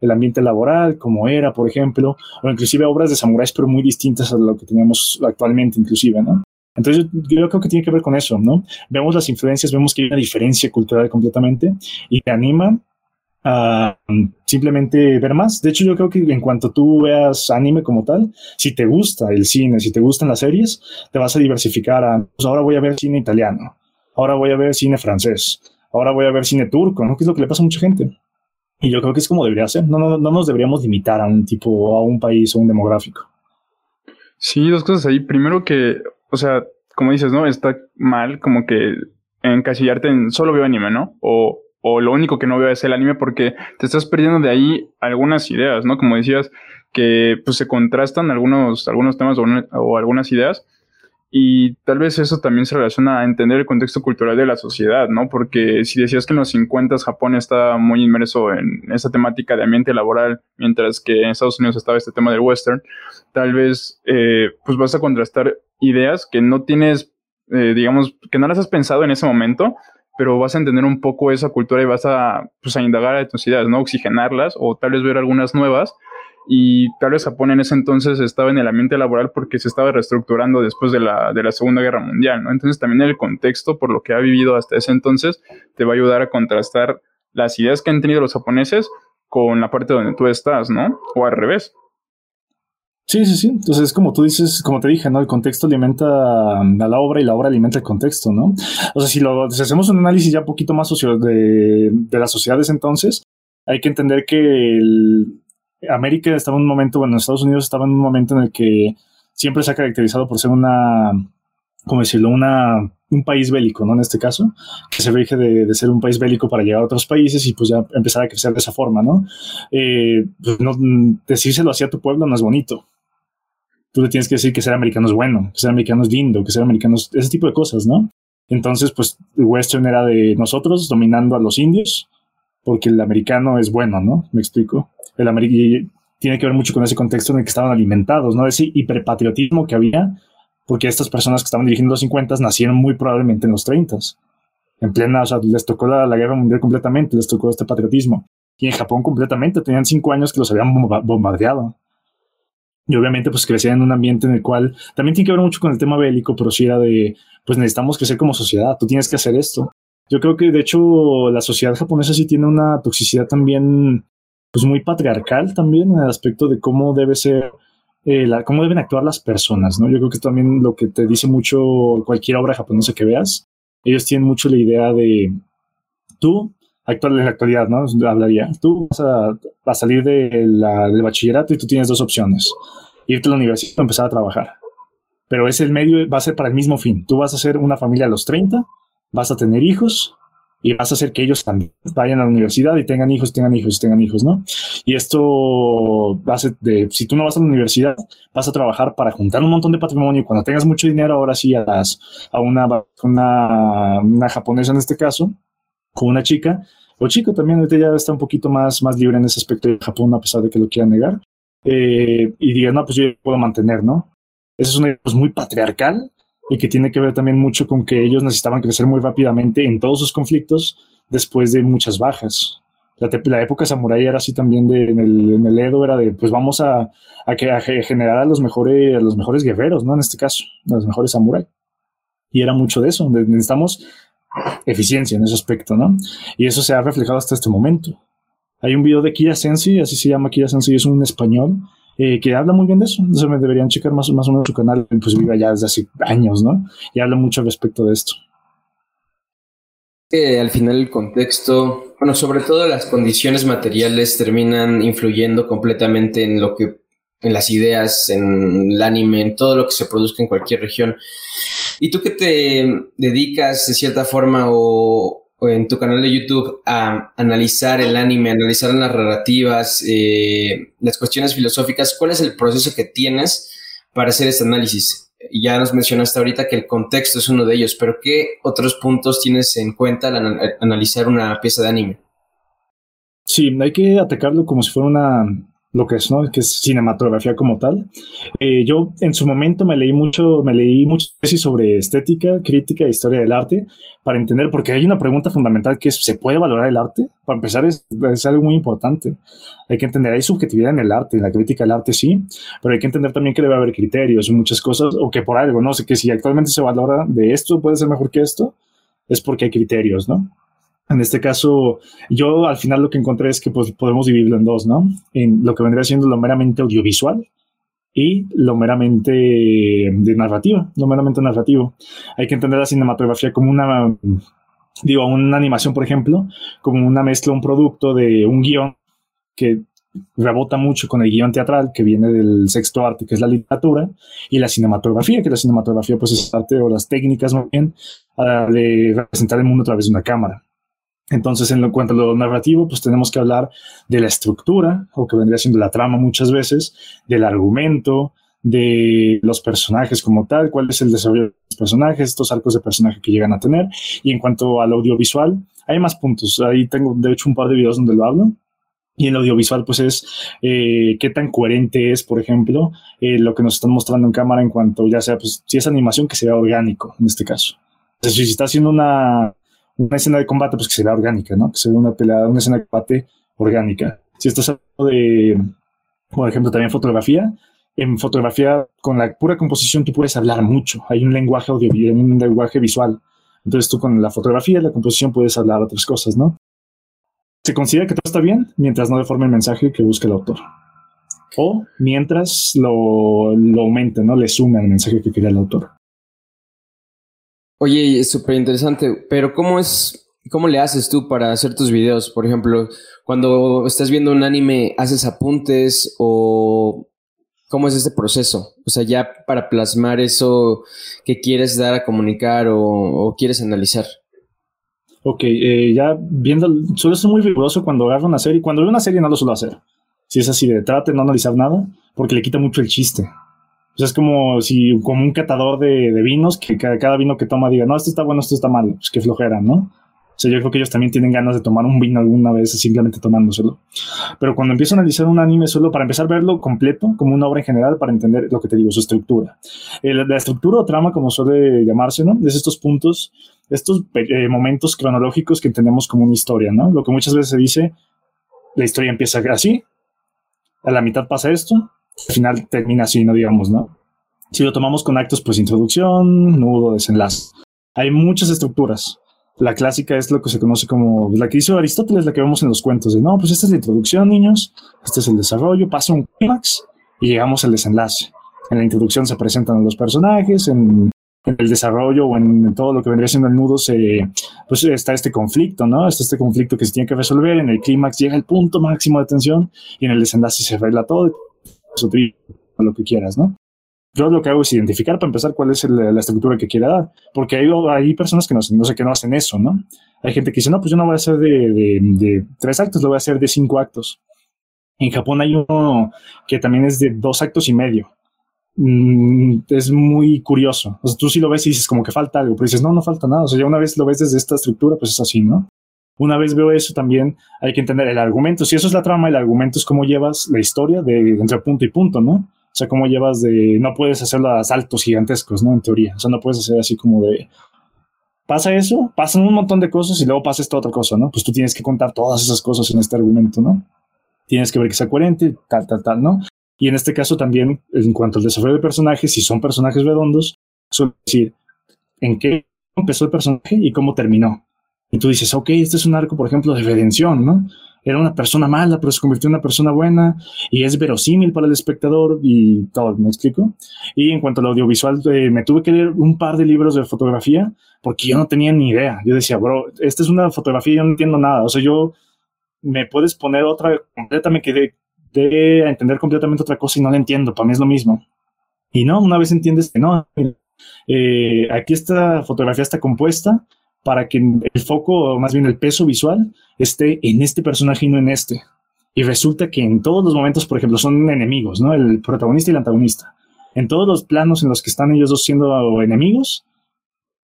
el ambiente laboral, como era, por ejemplo, o inclusive obras de samuráis, pero muy distintas a lo que tenemos actualmente, inclusive, ¿no? Entonces, yo creo que tiene que ver con eso, ¿no? Vemos las influencias, vemos que hay una diferencia cultural completamente y te anima a simplemente ver más. De hecho, yo creo que en cuanto tú veas anime como tal, si te gusta el cine, si te gustan las series, te vas a diversificar a, pues ahora voy a ver cine italiano, ahora voy a ver cine francés, ahora voy a ver cine turco, ¿no? Que es lo que le pasa a mucha gente. Y yo creo que es como debería ser. No, no, no nos deberíamos limitar a un tipo, a un país o un demográfico. Sí, dos cosas ahí. Primero que, o sea, como dices, ¿no? Está mal como que encasillarte en solo veo anime, ¿no? O, o lo único que no veo es el anime porque te estás perdiendo de ahí algunas ideas, ¿no? Como decías, que pues se contrastan algunos, algunos temas o, o algunas ideas y tal vez eso también se relaciona a entender el contexto cultural de la sociedad, ¿no? Porque si decías que en los 50 Japón estaba muy inmerso en esa temática de ambiente laboral, mientras que en Estados Unidos estaba este tema del western, tal vez eh, pues vas a contrastar ideas que no tienes, eh, digamos, que no las has pensado en ese momento, pero vas a entender un poco esa cultura y vas a, pues, a indagar a tus ideas, ¿no? Oxigenarlas o tal vez ver algunas nuevas y tal vez Japón en ese entonces estaba en el ambiente laboral porque se estaba reestructurando después de la, de la Segunda Guerra Mundial, ¿no? Entonces también el contexto por lo que ha vivido hasta ese entonces te va a ayudar a contrastar las ideas que han tenido los japoneses con la parte donde tú estás, ¿no? O al revés. Sí, sí, sí. Entonces, como tú dices, como te dije, ¿no? El contexto alimenta a la obra y la obra alimenta el contexto, ¿no? O sea, si, lo, hacemos un análisis ya un poquito más socio de, de las sociedades entonces, hay que entender que el, América estaba en un momento, bueno, Estados Unidos estaba en un momento en el que siempre se ha caracterizado por ser una, ¿cómo decirlo? Una, un país bélico, ¿no? En este caso, que se rige de, ser un país bélico para llegar a otros países y pues ya empezar a crecer de esa forma, ¿no? Eh, pues no decírselo así a tu pueblo no es bonito. Tú le tienes que decir que ser americano es bueno, que ser americano es lindo, que ser americano es ese tipo de cosas, ¿no? Entonces, pues el western era de nosotros dominando a los indios, porque el americano es bueno, ¿no? Me explico el tiene que ver mucho con ese contexto en el que estaban alimentados, ¿no? Ese hiperpatriotismo que había, porque estas personas que estaban dirigiendo los 50 nacieron muy probablemente en los 30. En plena, o sea, les tocó la, guerra mundial completamente, les tocó este patriotismo. Y en Japón completamente, tenían cinco años que los habían bombardeado. Y obviamente pues crecían en un ambiente en el cual también tiene que ver mucho con el tema bélico, pero sí era de, pues necesitamos crecer como sociedad, tú tienes que hacer esto. Yo creo que de hecho la sociedad japonesa sí tiene una toxicidad también pues muy patriarcal también en el aspecto de cómo debe ser, eh, la, cómo deben actuar las personas, ¿no? Yo creo que también lo que te dice mucho cualquier obra japonesa que veas, ellos tienen mucho la idea de tú, actual en la actualidad, ¿no? Hablaría, tú vas a, a salir de la, del bachillerato y tú tienes dos opciones, irte a la universidad o empezar a trabajar. Pero ese medio va a ser para el mismo fin. Tú vas a ser una familia a los 30, vas a tener hijos y vas a hacer que ellos también vayan a la universidad y tengan hijos, tengan hijos, tengan hijos, ¿no? Y esto hace de, si tú no vas a la universidad, vas a trabajar para juntar un montón de patrimonio y cuando tengas mucho dinero, ahora sí a, a una, una, una japonesa en este caso, con una chica, o chico también, ahorita ya está un poquito más, más libre en ese aspecto de Japón, a pesar de que lo quiera negar, eh, y diga, no, pues yo puedo mantener, ¿no? Eso es una pues, muy patriarcal, y que tiene que ver también mucho con que ellos necesitaban crecer muy rápidamente en todos sus conflictos después de muchas bajas. La, época samurai era así también de, en, el, en el Edo, era de, pues vamos a, a, que, generar a los, mejores, los mejores guerreros, ¿no? En este caso, a los mejores samurai. Y era mucho de eso, necesitamos eficiencia en ese aspecto, ¿no? Y eso se ha reflejado hasta este momento. Hay un video de Kira Sensi, así se llama Kira Sensi, es un español, eh, que habla muy bien de eso. Entonces me deberían checar más, más o menos su canal, pues vive ya desde hace años, ¿no? Y habla mucho respecto de esto. Al final el contexto, bueno, sobre todo las condiciones materiales terminan influyendo completamente en lo que, en las ideas, en el anime, en todo lo que se produzca en cualquier región. ¿Y tú que te dedicas de cierta forma o, en tu canal de YouTube a analizar el anime, analizar las narrativas, eh, las cuestiones filosóficas, ¿cuál es el proceso que tienes para hacer este análisis? Ya nos mencionaste ahorita que el contexto es uno de ellos, pero ¿qué otros puntos tienes en cuenta al analizar una pieza de anime? Sí, hay que atacarlo como si fuera una, lo que es, ¿no? Que es cinematografía como tal. Eh, yo en su momento me leí mucho, me leí mucho sobre estética, crítica e historia del arte para entender, porque hay una pregunta fundamental que es, ¿se puede valorar el arte? Para empezar, es, es algo muy importante. Hay que entender, hay subjetividad en el arte, en la crítica del arte sí, pero hay que entender también que debe haber criterios muchas cosas, o que por algo, no sé, que si actualmente se valora de esto, puede ser mejor que esto, es porque hay criterios, ¿no? En este caso, yo al final lo que encontré es que pues, podemos dividirlo en dos, ¿no? En lo que vendría siendo lo meramente audiovisual y lo meramente de narrativa, lo meramente narrativo. Hay que entender la cinematografía como una, digo, una animación, por ejemplo, como una mezcla, un producto de un guion que rebota mucho con el guion teatral que viene del sexto arte, que es la literatura, y la cinematografía, que la cinematografía pues es arte o las técnicas más bien de representar el mundo a través de una cámara. Entonces, en cuanto a lo narrativo, pues tenemos que hablar de la estructura, o que vendría siendo la trama muchas veces, del argumento, de los personajes como tal, cuál es el desarrollo de los personajes, estos arcos de personaje que llegan a tener. Y en cuanto al audiovisual, hay más puntos. Ahí tengo, de hecho, un par de videos donde lo hablo. Y el audiovisual, pues es eh, qué tan coherente es, por ejemplo, eh, lo que nos están mostrando en cámara en cuanto ya sea, pues, si es animación, que sea orgánico en este caso. Entonces, si está haciendo una, una escena de combate, pues que sea orgánica, ¿no? Que sea una pelea, una escena de combate orgánica. Si estás hablando de, por ejemplo, también fotografía, en fotografía, con la pura composición, tú puedes hablar mucho. Hay un lenguaje audiovisual, un lenguaje visual. Entonces tú con la fotografía, la composición, puedes hablar otras cosas, ¿no? Se considera que todo está bien mientras no deforme el mensaje que busca el autor. O mientras lo, lo aumente, ¿no? Le sume al mensaje que quería el autor. Oye, es súper interesante, pero ¿cómo es, cómo le haces tú para hacer tus videos? Por ejemplo, cuando estás viendo un anime, ¿haces apuntes o cómo es este proceso? O sea, ya para plasmar eso que quieres dar a comunicar o, quieres analizar. Ok, eh, ya viendo, suelo ser muy riguroso cuando agarro una serie. Cuando veo una serie no lo suelo hacer. Si es así de trate no analizar nada, porque le quita mucho el chiste. Sea, es como si, como un catador de, vinos, que cada, vino que toma diga, no, esto está bueno, esto está malo, pues qué flojera, ¿no? O sea, yo creo que ellos también tienen ganas de tomar un vino alguna vez simplemente tomándoselo. Pero cuando empiezo a analizar un anime solo para empezar a verlo completo, como una obra en general, para entender lo que te digo, su estructura. Eh, la estructura o trama, como suele llamarse, ¿no? Es estos puntos, estos eh, momentos cronológicos que entendemos como una historia, ¿no? Lo que muchas veces se dice, la historia empieza así, a la mitad pasa esto, al final termina así, no digamos, ¿no? Si lo tomamos con actos, pues introducción, nudo, desenlace. Hay muchas estructuras. La clásica es lo que se conoce como la que hizo Aristóteles, la que vemos en los cuentos de no, pues esta es la introducción, niños, este es el desarrollo, pasa un clímax y llegamos al desenlace. En la introducción se presentan los personajes, en, el desarrollo o en, todo lo que vendría siendo el nudo, se, pues está este conflicto, ¿no? Está este conflicto que se tiene que resolver. En el clímax llega el punto máximo de tensión y en el desenlace se arregla todo a lo que quieras, ¿no? Yo lo que hago es identificar para empezar cuál es la estructura que quiere dar, porque hay, personas que no, sé que no hacen eso, ¿no? Hay gente que dice, no, pues yo no voy a hacer de, de, tres actos, lo voy a hacer de cinco actos. En Japón hay uno que también es de dos actos y medio. Mm, es muy curioso. O sea, tú sí lo ves y dices como que falta algo, pero dices, no, no falta nada. O sea, ya una vez lo ves desde esta estructura, pues es así, ¿no? Una vez veo eso también, hay que entender el argumento. Si eso es la trama, el argumento es cómo llevas la historia de entre punto y punto, ¿no? O sea, cómo llevas de. No puedes hacerlo a saltos gigantescos, ¿no? En teoría. O sea, no puedes hacer así como de. Pasa eso, pasan un montón de cosas y luego pasa esta otra cosa, ¿no? Pues tú tienes que contar todas esas cosas en este argumento, ¿no? Tienes que ver que sea coherente, tal, tal, tal, ¿no? Y en este caso también, en cuanto al desarrollo de personajes, si son personajes redondos, suele decir en qué empezó el personaje y cómo terminó. Y tú dices, ok, este es un arco, por ejemplo, de redención, ¿no? era una persona mala, pero se convirtió en una persona buena y es verosímil para el espectador y todo, ¿me explico? Y en cuanto al audiovisual, eh, me tuve que leer un par de libros de fotografía porque yo no tenía ni idea. Yo decía, bro, esta es una fotografía, yo no entiendo nada. O sea, yo me puedes poner otra completamente que de, entender completamente otra cosa y no la entiendo. Para mí es lo mismo. Y no, una vez entiendes que no, eh, aquí esta fotografía está compuesta para que el foco, o más bien el peso visual, esté en este personaje y no en este. Y resulta que en todos los momentos, por ejemplo, son enemigos, ¿no? El protagonista y el antagonista. En todos los planos en los que están ellos dos siendo enemigos,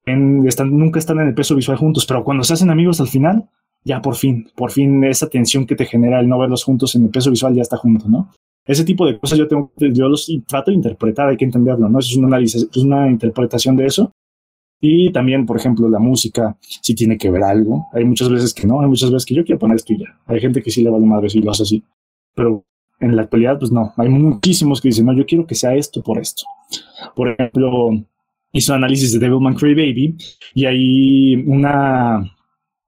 nunca están en el peso visual juntos, pero cuando se hacen amigos al final, ya por fin, por fin esa tensión que te genera el no verlos juntos en el peso visual ya está junto, ¿no? Ese tipo de cosas yo, tengo, yo los trato de interpretar, hay que entenderlo, ¿no? Es un análisis, es una interpretación de eso y también, por ejemplo, la música, si tiene que ver algo. Hay muchas veces que no, hay muchas veces que yo quiero poner esto y ya. Hay gente que sí le vale madre si lo hace así. Pero en la actualidad, pues no. Hay muchísimos que dicen, no, yo quiero que sea esto por esto. Por ejemplo, hizo análisis de Devilman Cray Baby y hay una,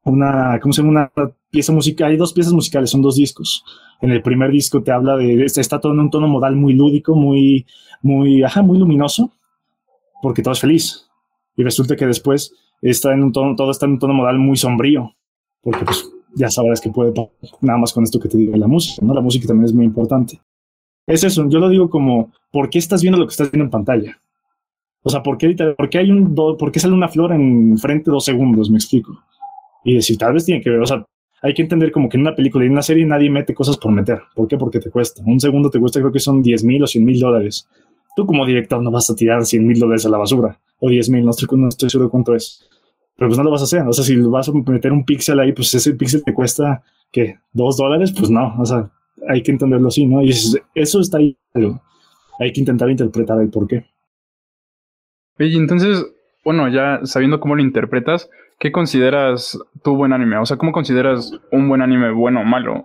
una, ¿cómo se llama? Una pieza musical. Hay dos piezas musicales, son dos discos. En el primer disco te habla de, está todo en un tono modal muy lúdico, muy, muy, ajá, muy luminoso, porque todo es feliz y resulta que después está en todo está en un tono modal muy sombrío, porque pues ya sabrás que puede nada más con esto que te digo la música, ¿no? La música también es muy importante. Es eso, yo lo digo como, ¿por qué estás viendo lo que estás viendo en pantalla? O sea, ¿por qué, por qué hay un, por qué sale una flor en frente dos segundos? Me explico. Y decir, tal vez tiene que ver, o sea, hay que entender como que en una película y en una serie nadie mete cosas por meter. ¿Por qué? Porque te cuesta. Un segundo te cuesta, creo que son 10 mil o 100 mil dólares. Tú como director no vas a tirar 100 mil dólares a la basura o 10 mil, no estoy, no estoy seguro cuánto es. Pero pues no lo vas a hacer. O sea, si vas a meter un píxel ahí, pues ese píxel te cuesta, ¿qué? ¿Dos dólares? Pues no. O sea, hay que entenderlo así, ¿no? Y eso está ahí. Hay que intentar interpretar el por qué. Oye, entonces, bueno, ya sabiendo cómo lo interpretas, ¿qué consideras tu buen anime? O sea, ¿cómo consideras un buen anime bueno o malo?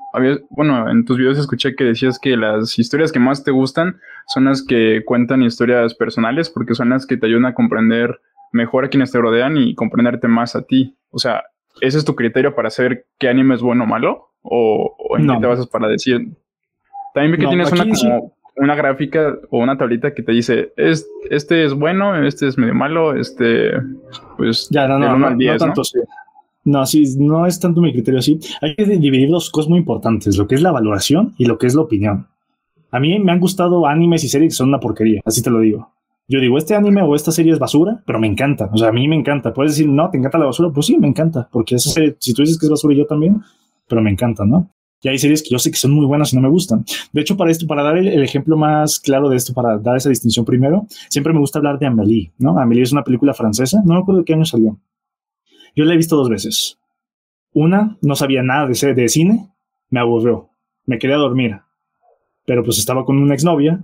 bueno, en tus videos escuché que decías que las historias que más te gustan son las que cuentan historias personales porque son las que te ayudan a comprender mejor a quienes te rodean y comprenderte más a ti. O sea, ¿ese es tu criterio para saber qué anime es bueno o malo? ¿O, en qué te basas para decir? También vi que tienes una como una gráfica o una tablita que te dice, es, este es bueno, este es medio malo, este, pues... Ya, no, no, no, no, tanto, sí. No, sí, no es tanto mi criterio así. Hay que dividir dos cosas muy importantes, lo que es la valoración y lo que es la opinión. A mí me han gustado animes y series que son una porquería, así te lo digo. Yo digo, este anime o esta serie es basura, pero me encanta. O sea, a mí me encanta. Puedes decir, no, te encanta la basura. Pues sí, me encanta, porque si tú dices que es basura, yo también, pero me encanta, ¿no? Y hay series que yo sé que son muy buenas y no me gustan. De hecho, para esto, para dar el, ejemplo más claro de esto, para dar esa distinción primero, siempre me gusta hablar de Amélie, ¿no? Amélie es una película francesa, no me acuerdo de qué año salió. Yo la he visto dos veces. Una, no sabía nada de, de cine, me aburrió, me quería dormir, pero pues estaba con una exnovia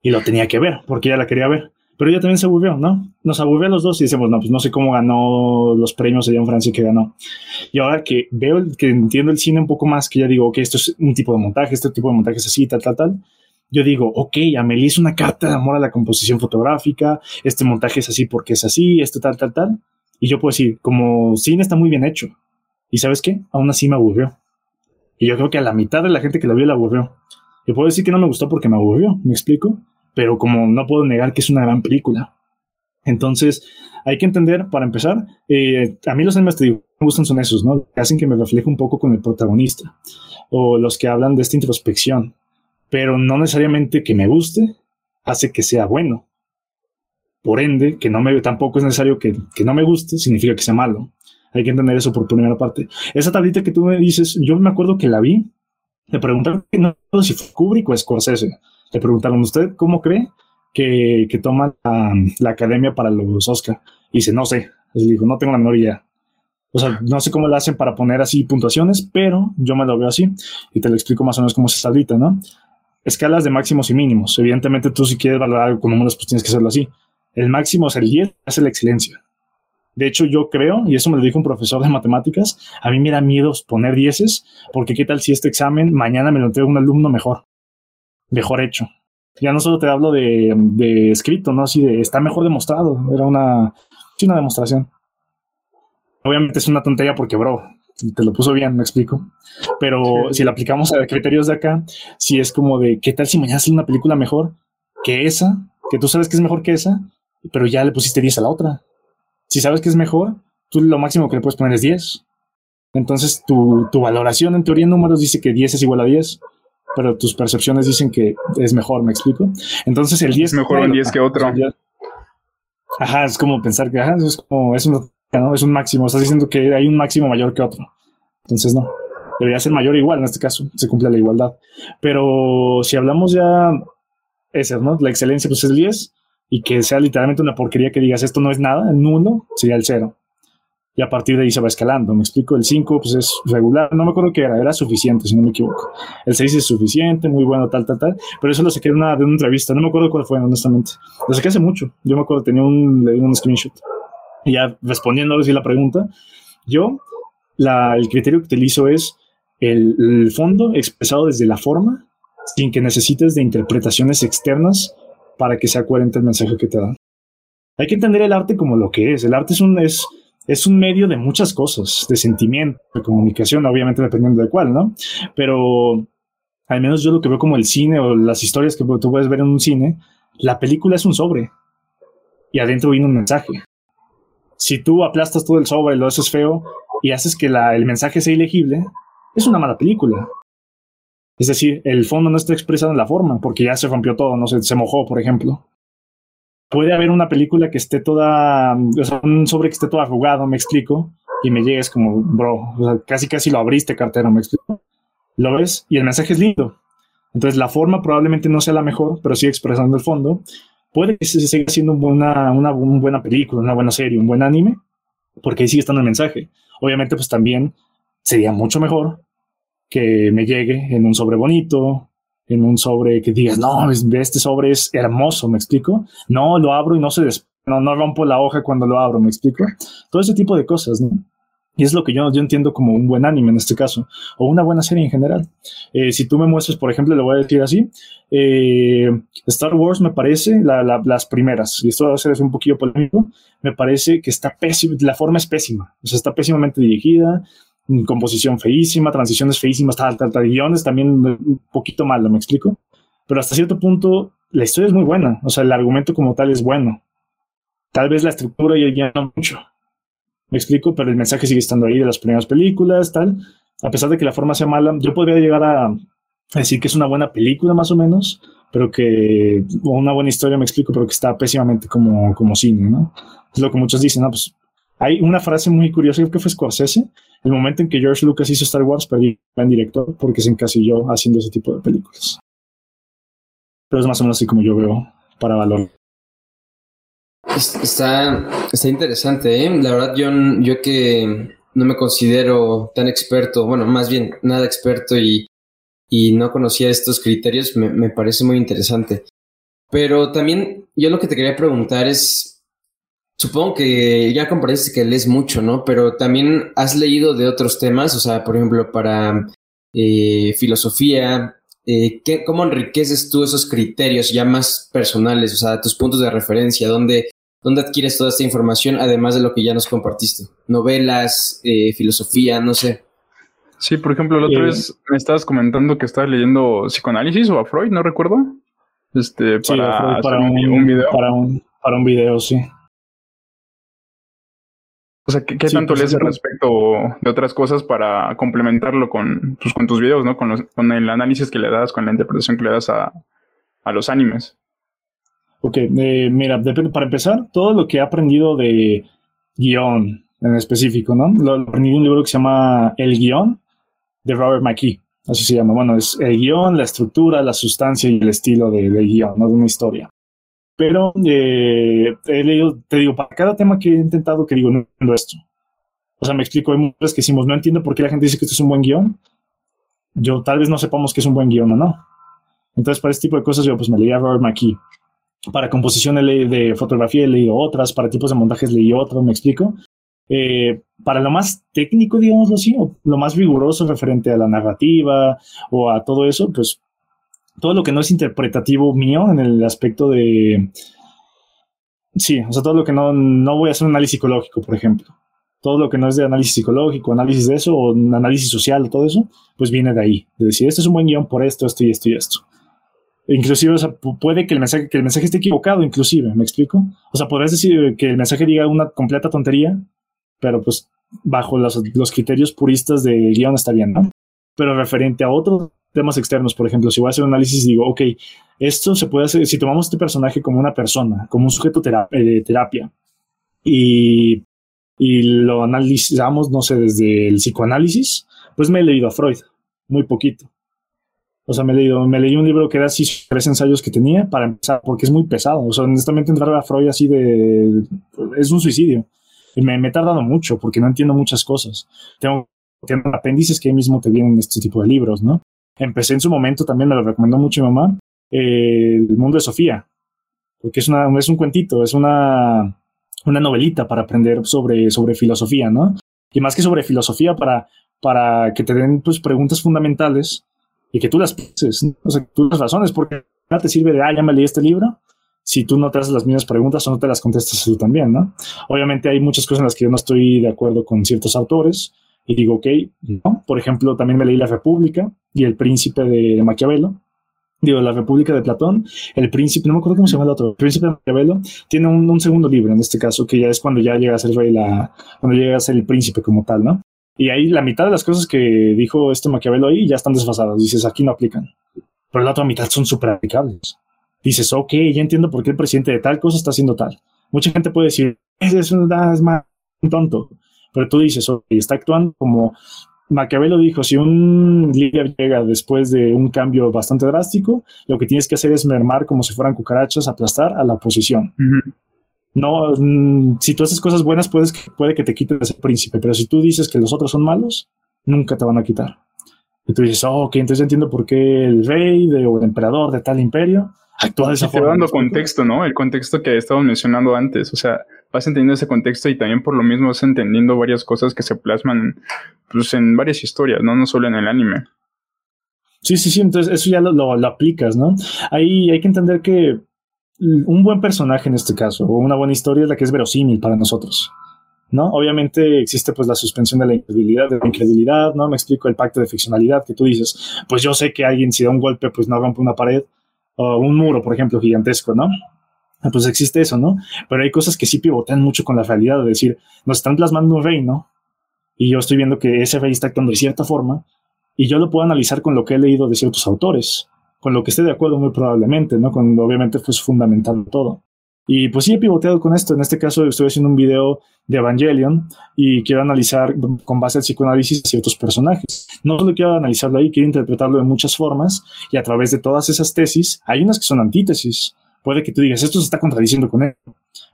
y lo tenía que ver porque ella la quería ver pero ella también se aburrió, ¿no? Nos aburrió los dos y decimos, no, pues no sé cómo ganó los premios allá en Francia que ganó. Y ahora que veo, que entiendo el cine un poco más, que ya digo, ok, esto es un tipo de montaje, este tipo de montaje es así, tal, tal, tal. Yo digo, ok, Amelie es una carta de amor a la composición fotográfica, este montaje es así porque es así, esto tal, tal, tal. Y yo puedo decir, como cine está muy bien hecho. ¿Y sabes qué? Aún así me aburrió. Y yo creo que a la mitad de la gente que la vio la aburrió. Yo puedo decir que no me gustó porque me aburrió, ¿me explico? Pero como no puedo negar que es una gran película. Entonces, hay que entender, para empezar, eh, a mí los animes que me gustan son esos, ¿no? Que hacen que me refleje un poco con el protagonista, o los que hablan de esta introspección, pero no necesariamente que me guste hace que sea bueno. Por ende, que no me, tampoco es necesario que, que no me guste, significa que sea malo. Hay que entender eso por primera parte. Esa tablita que tú me dices, yo me acuerdo que la vi, me preguntaron si fue Kubrick o Scorsese le preguntaron, ¿usted cómo cree que, que toma la, academia para los Oscar? Y dice, no sé. Le dijo, no tengo la menor idea. O sea, no sé cómo lo hacen para poner así puntuaciones, pero yo me lo veo así y te lo explico más o menos cómo se está ahorita, ¿no? Escalas de máximos y mínimos. Evidentemente, tú si quieres valorar algo con números, pues tienes que hacerlo así. El máximo es el 10, es la excelencia. De hecho, yo creo, y eso me lo dijo un profesor de matemáticas, a mí me da miedo poner dieces, porque qué tal si este examen mañana me lo entrega un alumno mejor mejor hecho. Ya no solo te hablo de, de escrito, ¿no? Así de está mejor demostrado. Era una, una demostración. Obviamente es una tontería porque, bro, te lo puso bien, me explico. Pero si lo aplicamos a criterios de acá, si es como de qué tal si mañana sale una película mejor que esa, que tú sabes que es mejor que esa, pero ya le pusiste 10 a la otra. Si sabes que es mejor, tú lo máximo que le puedes poner es 10. Entonces tu, tu valoración en teoría en números dice que 10 es igual a 10, pero tus percepciones dicen que es mejor, ¿me explico? Entonces el 10 es mejor un 10 que otro. Ajá, es como pensar que ajá, es como es un, ¿no? es un máximo, estás diciendo que hay un máximo mayor que otro. Entonces no, debería ser mayor o igual en este caso, se cumple la igualdad. Pero si hablamos ya ese, ¿no? La excelencia pues es el 10 y que sea literalmente una porquería que digas esto no es nada, en uno sería el 0 y a partir de ahí se va escalando. Me explico, el 5 pues es regular, no me acuerdo qué era, era suficiente, si no me equivoco. El 6 es suficiente, muy bueno, tal, tal, tal, pero eso lo saqué de una, de una entrevista, no me acuerdo cuál fue, honestamente. Lo saqué hace mucho, yo me acuerdo, tenía un, un screenshot. Y ya respondiendo a la pregunta, yo, la, el criterio que utilizo es el, el fondo expresado desde la forma, sin que necesites de interpretaciones externas para que sea coherente el mensaje que te da. Hay que entender el arte como lo que es. El arte es un, es, es un medio de muchas cosas, de sentimiento, de comunicación, obviamente dependiendo de cuál, ¿no? Pero al menos yo lo que veo como el cine o las historias que tú puedes ver en un cine, la película es un sobre y adentro viene un mensaje. Si tú aplastas todo el sobre y lo haces feo y haces que el mensaje sea ilegible, es una mala película. Es decir, el fondo no está expresado en la forma porque ya se rompió todo, no se mojó, por ejemplo puede haber una película que esté toda, o sea, un sobre que esté todo arrugado, me explico, y me llegues como, bro, o sea, casi casi lo abriste cartero, me explico. Lo ves y el mensaje es lindo. Entonces la forma probablemente no sea la mejor, pero sigue expresando el fondo. Puede que se siga siendo una, una, una buena película, una buena serie, un buen anime, porque ahí sigue estando el mensaje. Obviamente, pues también sería mucho mejor que me llegue en un sobre bonito, en un sobre que digas, no, este sobre es hermoso, ¿me explico? No, lo abro y no se des no, no rompo la hoja cuando lo abro, ¿me explico? Todo ese tipo de cosas, ¿no? Y es lo que yo, yo entiendo como un buen anime en este caso, o una buena serie en general. Eh, si tú me muestras, por ejemplo, le voy a decir así, eh, Star Wars me parece, las primeras, y esto va a ser un poquillo polémico, me parece que está pésima, la forma es pésima, o sea, está pésimamente dirigida, composición feísima, transiciones feísimas, tal, tal, tal, guiones también un poquito malo, me explico. Pero hasta cierto punto la historia es muy buena, o sea, el argumento como tal es bueno. Tal vez la estructura ya, ya no mucho, me explico, pero el mensaje sigue estando ahí de las primeras películas, tal. A pesar de que la forma sea mala, yo podría llegar a decir que es una buena película más o menos, pero que, o una buena historia, me explico, pero que está pésimamente como, como cine, ¿no? Es lo que muchos dicen, ¿no? Pues hay una frase muy curiosa, creo que fue Scorsese, el momento en que George Lucas hizo Star Wars, perdí en director porque se encasilló haciendo ese tipo de películas. Pero es más o menos así como yo veo para valor. Está, está interesante, ¿eh? La verdad, yo, yo que no me considero tan experto, bueno, más bien nada experto y, y no conocía estos criterios, me, me parece muy interesante. Pero también yo lo que te quería preguntar es, Supongo que ya comparece que lees mucho, ¿no? Pero también has leído de otros temas, o sea, por ejemplo, para eh, filosofía, eh, ¿qué, ¿cómo enriqueces tú esos criterios ya más personales, o sea, tus puntos de referencia? ¿Dónde, dónde adquieres toda esta información, además de lo que ya nos compartiste? Novelas, eh, filosofía, no sé. Sí, por ejemplo, la otra vez me estabas comentando que estabas leyendo psicoanálisis o a Freud, no recuerdo. Este, para, para un, video. Para un, para un video, sí. O sea, ¿qué, tanto pues, lees al respecto de otras cosas para complementarlo con, pues, con tus videos, ¿no? Con, con, el análisis que le das, con la interpretación que le das a, a los animes. Ok, eh, mira, para empezar, todo lo que he aprendido de guion en específico, ¿no? Lo aprendí en un libro que se llama El guion de Robert McKee, así se llama. Bueno, es el guion, la estructura, la sustancia y el estilo de, de guion, ¿no? De una historia. Pero eh, he leído, te digo, para cada tema que he intentado, que digo, no entiendo esto. O sea, me explico, hay muchas que decimos, no entiendo por qué la gente dice que esto es un buen guion. Yo tal vez no sepamos que es un buen guion o no. Entonces, para este tipo de cosas, yo pues me leí a Robert McKee. Para composición de fotografía he leído otras, para tipos de montajes leí otras, me explico. Eh, para lo más técnico, digamos así, o lo más riguroso referente a la narrativa o a todo eso, pues todo lo que no es interpretativo mío en el aspecto de... Sí, o sea, todo lo que no, no voy a hacer un análisis psicológico, por ejemplo. Todo lo que no es de análisis psicológico, análisis de eso, o análisis social, todo eso, pues viene de ahí, de decir, este es un buen guion por esto, esto y esto y esto. Inclusive, o sea, puede que el mensaje, que el mensaje esté equivocado, inclusive, ¿me explico? O sea, podrías decir que el mensaje diga una completa tontería, pero pues bajo los, los criterios puristas del guion está bien, ¿no? Pero referente a otros temas externos, por ejemplo, si voy a hacer un análisis, digo, ok, esto se puede hacer, si tomamos este personaje como una persona, como un sujeto eh, de terapia, y, y lo analizamos, no sé, desde el psicoanálisis, pues me he leído a Freud, muy poquito. O sea, me, he leído, me leí un libro que era así, tres ensayos que tenía para empezar, porque es muy pesado. O sea, honestamente entrar a Freud así de... es un suicidio. Y me, me he tardado mucho porque no entiendo muchas cosas. Tengo, tengo apéndices que ahí mismo te vienen este tipo de libros, ¿no? Empecé en su momento, también me lo recomendó mucho mi mamá, eh, El mundo de Sofía, porque es, una, es un cuentito, es una, una novelita para aprender sobre, sobre filosofía, ¿no? Y más que sobre filosofía, para, para que te den pues, preguntas fundamentales y que tú las pienses, o sea, tú las razones, porque no te sirve de, ah, ya me leí este libro, si tú no te haces las mismas preguntas o no te las contestas tú también, ¿no? Obviamente hay muchas cosas en las que yo no estoy de acuerdo con ciertos autores, y digo, ok, ¿no? Por ejemplo, también me leí La República y El Príncipe de, Maquiavelo. Digo, La República de Platón, El Príncipe, no me acuerdo cómo se llama el otro, El Príncipe de Maquiavelo, tiene un, segundo libro en este caso, que ya es cuando ya llega a ser rey, la, cuando llega a ser el príncipe como tal, ¿no? Y ahí la mitad de las cosas que dijo este Maquiavelo ahí ya están desfasadas. Dices, aquí no aplican. Pero la otra mitad son súper aplicables. Dices, ok, ya entiendo por qué el presidente de tal cosa está haciendo tal. Mucha gente puede decir, es, es, es más tonto. Pero tú dices, ok, está actuando como Maquiavelo dijo, si un líder llega después de un cambio bastante drástico, lo que tienes que hacer es mermar como si fueran cucarachas, aplastar a la oposición. No, mm, si tú haces cosas buenas, puedes, puede que te quiten ese príncipe, pero si tú dices que los otros son malos, nunca te van a quitar. Y tú dices, oh, ok, entonces entiendo por qué el rey o el emperador de tal imperio actúa de esa forma. dando contexto, ¿no? El contexto que estábamos mencionando antes. O sea, vas entendiendo ese contexto y también por lo mismo vas entendiendo varias cosas que se plasman pues, en varias historias, ¿no? No solo en el anime. Sí, sí, sí, entonces eso ya lo, lo, aplicas, ¿no? Ahí hay que entender que un buen personaje en este caso, o una buena historia es la que es verosímil para nosotros. ¿no? Obviamente existe pues la suspensión de la incredulidad, de la incredulidad, ¿no? Me explico el pacto de ficcionalidad que tú dices, pues yo sé que alguien si da un golpe pues no rompe una pared un muro, por ejemplo, gigantesco, ¿no? pues existe eso, ¿no? Pero hay cosas que sí pivotean mucho con la realidad, de decir, nos están plasmando un rey, ¿no? Y yo estoy viendo que ese rey está actuando de cierta forma, y yo lo puedo analizar con lo que he leído de ciertos autores, con lo que esté de acuerdo muy probablemente, ¿no? Con obviamente pues fundamental todo. Y pues sí he pivoteado con esto. En este caso estoy haciendo un video de Evangelion y quiero analizar con base al psicoanálisis ciertos personajes. No solo quiero analizarlo ahí, quiero interpretarlo de muchas formas y a través de todas esas tesis, hay unas que son antítesis puede que tú digas, esto se está contradiciendo con él.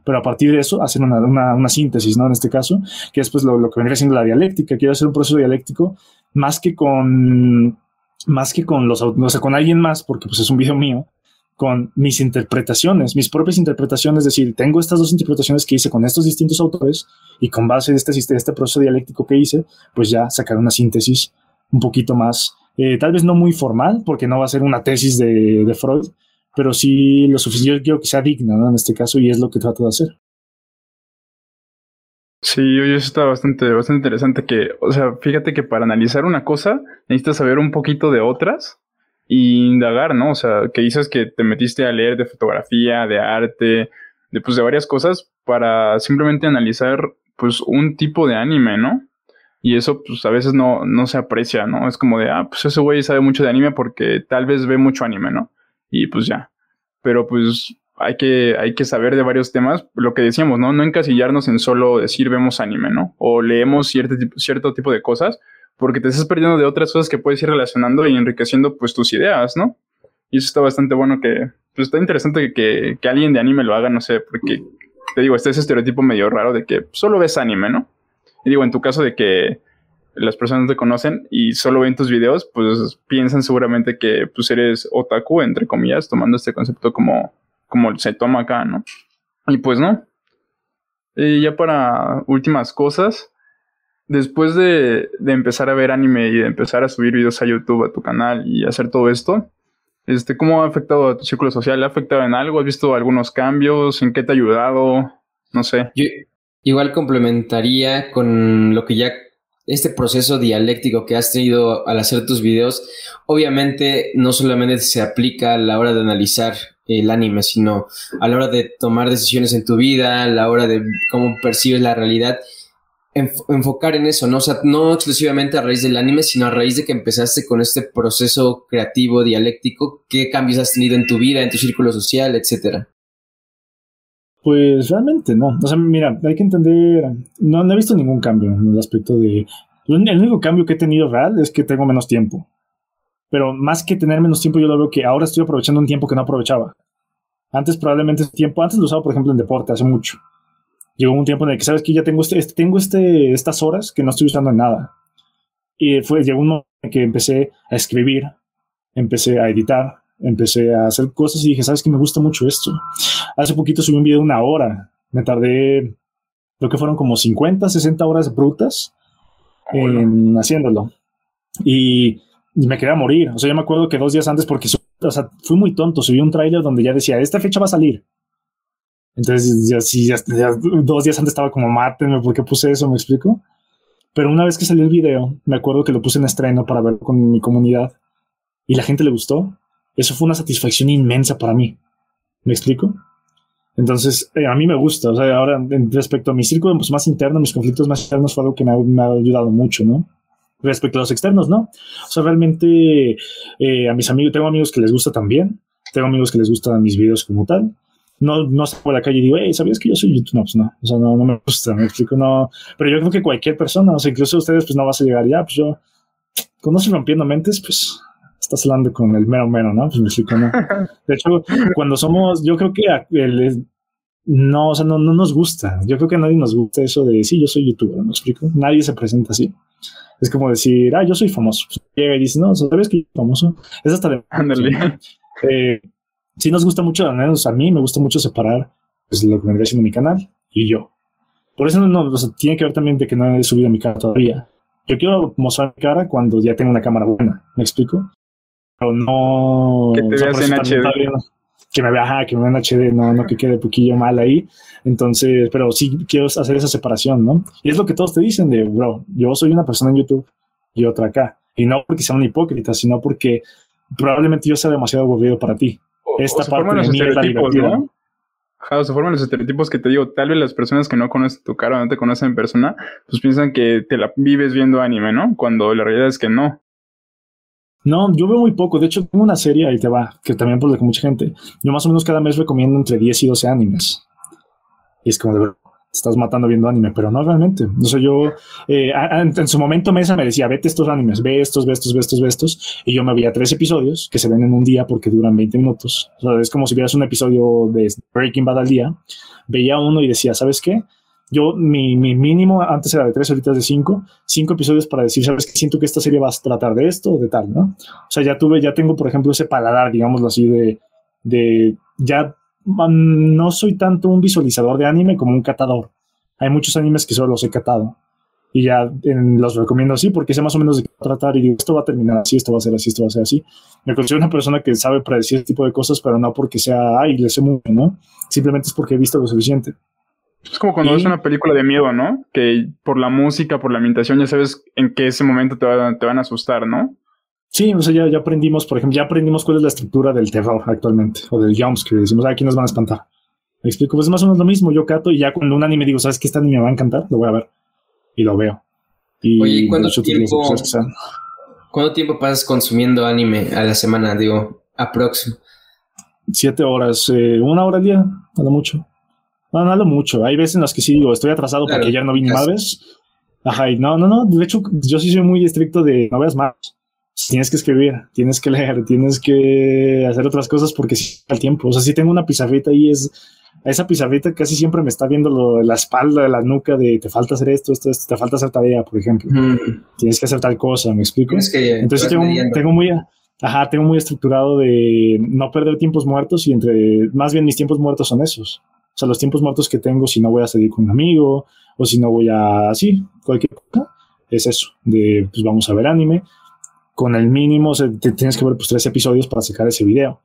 Pero a partir de eso, hacen una, una, una síntesis, ¿no? En este caso, que es pues lo, lo, que vendría siendo la dialéctica. Quiero hacer un proceso dialéctico más que con, más que con los, o sea, con alguien más, porque pues es un video mío, con mis interpretaciones, mis propias interpretaciones, es decir, tengo estas dos interpretaciones que hice con estos distintos autores y con base de este, este proceso dialéctico que hice, pues ya sacar una síntesis un poquito más, eh, tal vez no muy formal, porque no va a ser una tesis de, Freud, pero sí lo suficiente, yo quiero que sea digna, ¿no? En este caso, y es lo que trato de hacer. Sí, oye, eso está bastante, bastante interesante que, o sea, fíjate que para analizar una cosa necesitas saber un poquito de otras y indagar, ¿no? O sea, que dices que te metiste a leer de fotografía, de arte, de, pues, de varias cosas para simplemente analizar, pues, un tipo de anime, ¿no? Y eso, pues, a veces no, no se aprecia, ¿no? Es como de, ah, pues ese güey sabe mucho de anime porque tal vez ve mucho anime, ¿no? y pues ya. Pero pues hay que, hay que saber de varios temas, lo que decíamos, ¿no? No encasillarnos en solo decir vemos anime, ¿no? O leemos cierto cierto tipo de cosas, porque te estás perdiendo de otras cosas que puedes ir relacionando y enriqueciendo pues tus ideas, ¿no? Y eso está bastante bueno que, pues está interesante que, que alguien de anime lo haga, no sé, porque te digo, este es estereotipo medio raro de que solo ves anime, ¿no? Y digo, en tu caso de que las personas te conocen y solo ven tus videos, pues piensan seguramente que pues eres otaku, entre comillas, tomando este concepto como, como se toma acá, ¿no? Y pues no. Y ya para últimas cosas, después de, de, empezar a ver anime y de empezar a subir videos a YouTube, a tu canal y hacer todo esto, este, ¿cómo ha afectado a tu círculo social? ¿Le ha afectado en algo? ¿Has visto algunos cambios? ¿En qué te ha ayudado? No sé. igual complementaría con lo que ya este proceso dialéctico que has tenido al hacer tus videos, obviamente no solamente se aplica a la hora de analizar el anime, sino a la hora de tomar decisiones en tu vida, a la hora de cómo percibes la realidad, enfocar en eso, ¿no? O sea, no exclusivamente a raíz del anime, sino a raíz de que empezaste con este proceso creativo, dialéctico, qué cambios has tenido en tu vida, en tu círculo social, etcétera. Pues realmente no. O sea, mira, hay que entender. No, no he visto ningún cambio en el aspecto de. El único cambio que he tenido real es que tengo menos tiempo. Pero más que tener menos tiempo, yo lo veo que ahora estoy aprovechando un tiempo que no aprovechaba. Antes, probablemente ese tiempo, antes lo usaba, por ejemplo, en deporte, hace mucho. Llegó un tiempo en el que, sabes que ya tengo, este, este, tengo este, estas horas que no estoy usando en nada. Y fue, llegó un momento en que empecé a escribir, empecé a editar, empecé a hacer cosas y dije, ¿sabes que Me gusta mucho esto. Hace poquito subí un video de una hora. Me tardé, creo que fueron como 50, 60 horas brutas en haciéndolo. Y me quería morir. O sea, yo me acuerdo que dos días antes, porque o sea, fui muy tonto, subí un tráiler donde ya decía, esta fecha va a salir. Entonces, ya, sí, ya, dos días antes estaba como, mátenme, ¿por qué puse eso? ¿Me explico? Pero una vez que salió el video, me acuerdo que lo puse en estreno para verlo con mi comunidad y la gente le gustó. Eso fue una satisfacción inmensa para mí. ¿Me explico? Entonces, eh, a mí me gusta. O sea, ahora, respecto a mi círculo pues, más interno, mis conflictos más internos, fue algo que me ha, ayudado mucho, ¿no? Respecto a los externos, ¿no? O sea, realmente eh, a mis amigos, tengo amigos que les gusta también. Tengo amigos que les gustan mis videos como tal. No, no salgo por la calle y digo, hey, ¿sabías que yo soy YouTube? No, pues no. O sea, no, no me gusta, me explico, no. Pero yo creo que cualquier persona, o sea, incluso ustedes, pues no vas a llegar ya, pues yo, conoce rompiendo mentes, pues estás hablando con el mero mero, ¿no? Pues me explico, ¿no? De hecho, cuando somos, yo creo que el, no, o sea, no, no nos gusta. Yo creo que a nadie nos gusta eso de, sí, yo soy youtuber, ¿me explico? Nadie se presenta así. Es como decir, ah, yo soy famoso. Pues, llega y dice, no, ¿sabes que yo soy famoso? Es hasta de... Eh, sí nos gusta mucho, al menos a mí me gusta mucho separar pues, lo que me haciendo mi canal y yo. Por eso no, o sea, tiene que ver también de que no he subido mi cara todavía. Yo quiero mostrar mi cara cuando ya tengo una cámara buena, ¿me explico? no. Que te veas en HD. que me vea, que me vea en HD, no, no que quede poquillo mal ahí. Entonces, pero sí quiero hacer esa separación, ¿no? Y es lo que todos te dicen de, bro, yo soy una persona en YouTube y otra acá. Y no porque sea un hipócrita, sino porque probablemente yo sea demasiado aburrido para ti. Esta parte de mí es la ¿no? se forman los estereotipos que te digo, tal vez las personas que no conocen tu cara o no te conocen en persona, pues piensan que te la vives viendo anime, ¿no? Cuando la realidad es que no. No, yo veo muy poco. De hecho, tengo una serie, ahí te va, que también por que mucha gente. Yo más o menos cada mes recomiendo entre 10 y 12 animes. Y es como de verdad, estás matando viendo anime, pero no realmente. O sea, yo eh, en, su momento Mesa me decía, vete estos animes, ve estos, ve estos, ve estos, ve estos. Y yo me veía tres episodios que se ven en un día porque duran 20 minutos. O sea, es como si vieras un episodio de Breaking Bad al día. Veía uno y decía, ¿sabes qué? Yo, mi, mi, mínimo antes era de tres horitas de cinco, cinco episodios para decir, sabes que siento que esta serie va a tratar de esto o de tal, ¿no? O sea, ya tuve, ya tengo, por ejemplo, ese paladar, digámoslo así, de, de ya no soy tanto un visualizador de anime como un catador. Hay muchos animes que solo los he catado y ya los recomiendo así porque sé más o menos de qué tratar y digo, esto va a terminar así, esto va a ser así, esto va a ser así. Me considero una persona que sabe predecir este tipo de cosas, pero no porque sea, ay, le sé mucho, ¿no? Simplemente es porque he visto lo suficiente. Es como cuando ves una película de miedo, ¿no? Que por la música, por la ambientación, ya sabes en qué ese momento te, te van a asustar, ¿no? Sí, o sea, ya, ya, aprendimos, por ejemplo, ya aprendimos cuál es la estructura del terror actualmente, o del jumpscare. Decimos, ah, aquí nos van a espantar. Me explico, pues es más o menos lo mismo. Yo cato y ya cuando un anime digo, ¿sabes qué? Este anime me va a encantar, lo voy a ver. Y lo veo. Y Oye, ¿cuánto tiempo, ¿cuánto tiempo pasas consumiendo anime a la semana? Digo, aprox. Siete horas, eh, una hora al día, a lo mucho. No, no hablo mucho. Hay veces en las que sí digo, estoy atrasado porque ayer no vi ni madres. Ajá, y no, no, no. De hecho, yo sí soy muy estricto de no veas más. Tienes que escribir, tienes que leer, tienes que hacer otras cosas porque sí al tiempo. O sea, si tengo una pizarrita ahí, es esa pizarrita casi siempre me está viendo lo, la espalda, la nuca de te falta hacer esto, esto, esto, te falta hacer tarea, por ejemplo. Tienes que hacer tal cosa, ¿me explico? Entonces tengo, tengo muy, ajá, tengo muy estructurado de no perder tiempos muertos y entre, más bien mis tiempos muertos son esos. O sea, los tiempos muertos que tengo si no voy a salir con un amigo o si no voy a así, cualquier cosa, es eso, de pues vamos a ver anime. Con el mínimo, te tienes que ver pues tres episodios para sacar ese video.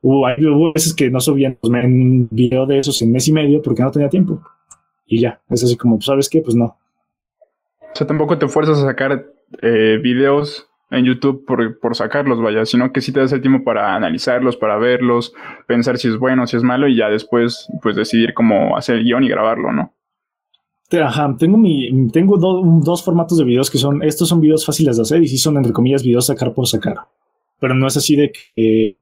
Hubo, hubo veces que no subían pues, un video de esos en mes y medio porque no tenía tiempo. y ya. Es así como, pues, ¿sabes qué? Pues no. O sea, tampoco te fuerzas a sacar eh, videos en YouTube por, por, sacarlos, vaya, sino que sí te das el tiempo para analizarlos, para verlos, pensar si es bueno, si es malo y ya después, pues decidir cómo hacer el guion y grabarlo, ¿no? Ajá, tengo mi, tengo dos formatos de videos que son, estos son videos fáciles de hacer y sí son entre comillas videos sacar por sacar, pero no es así de que,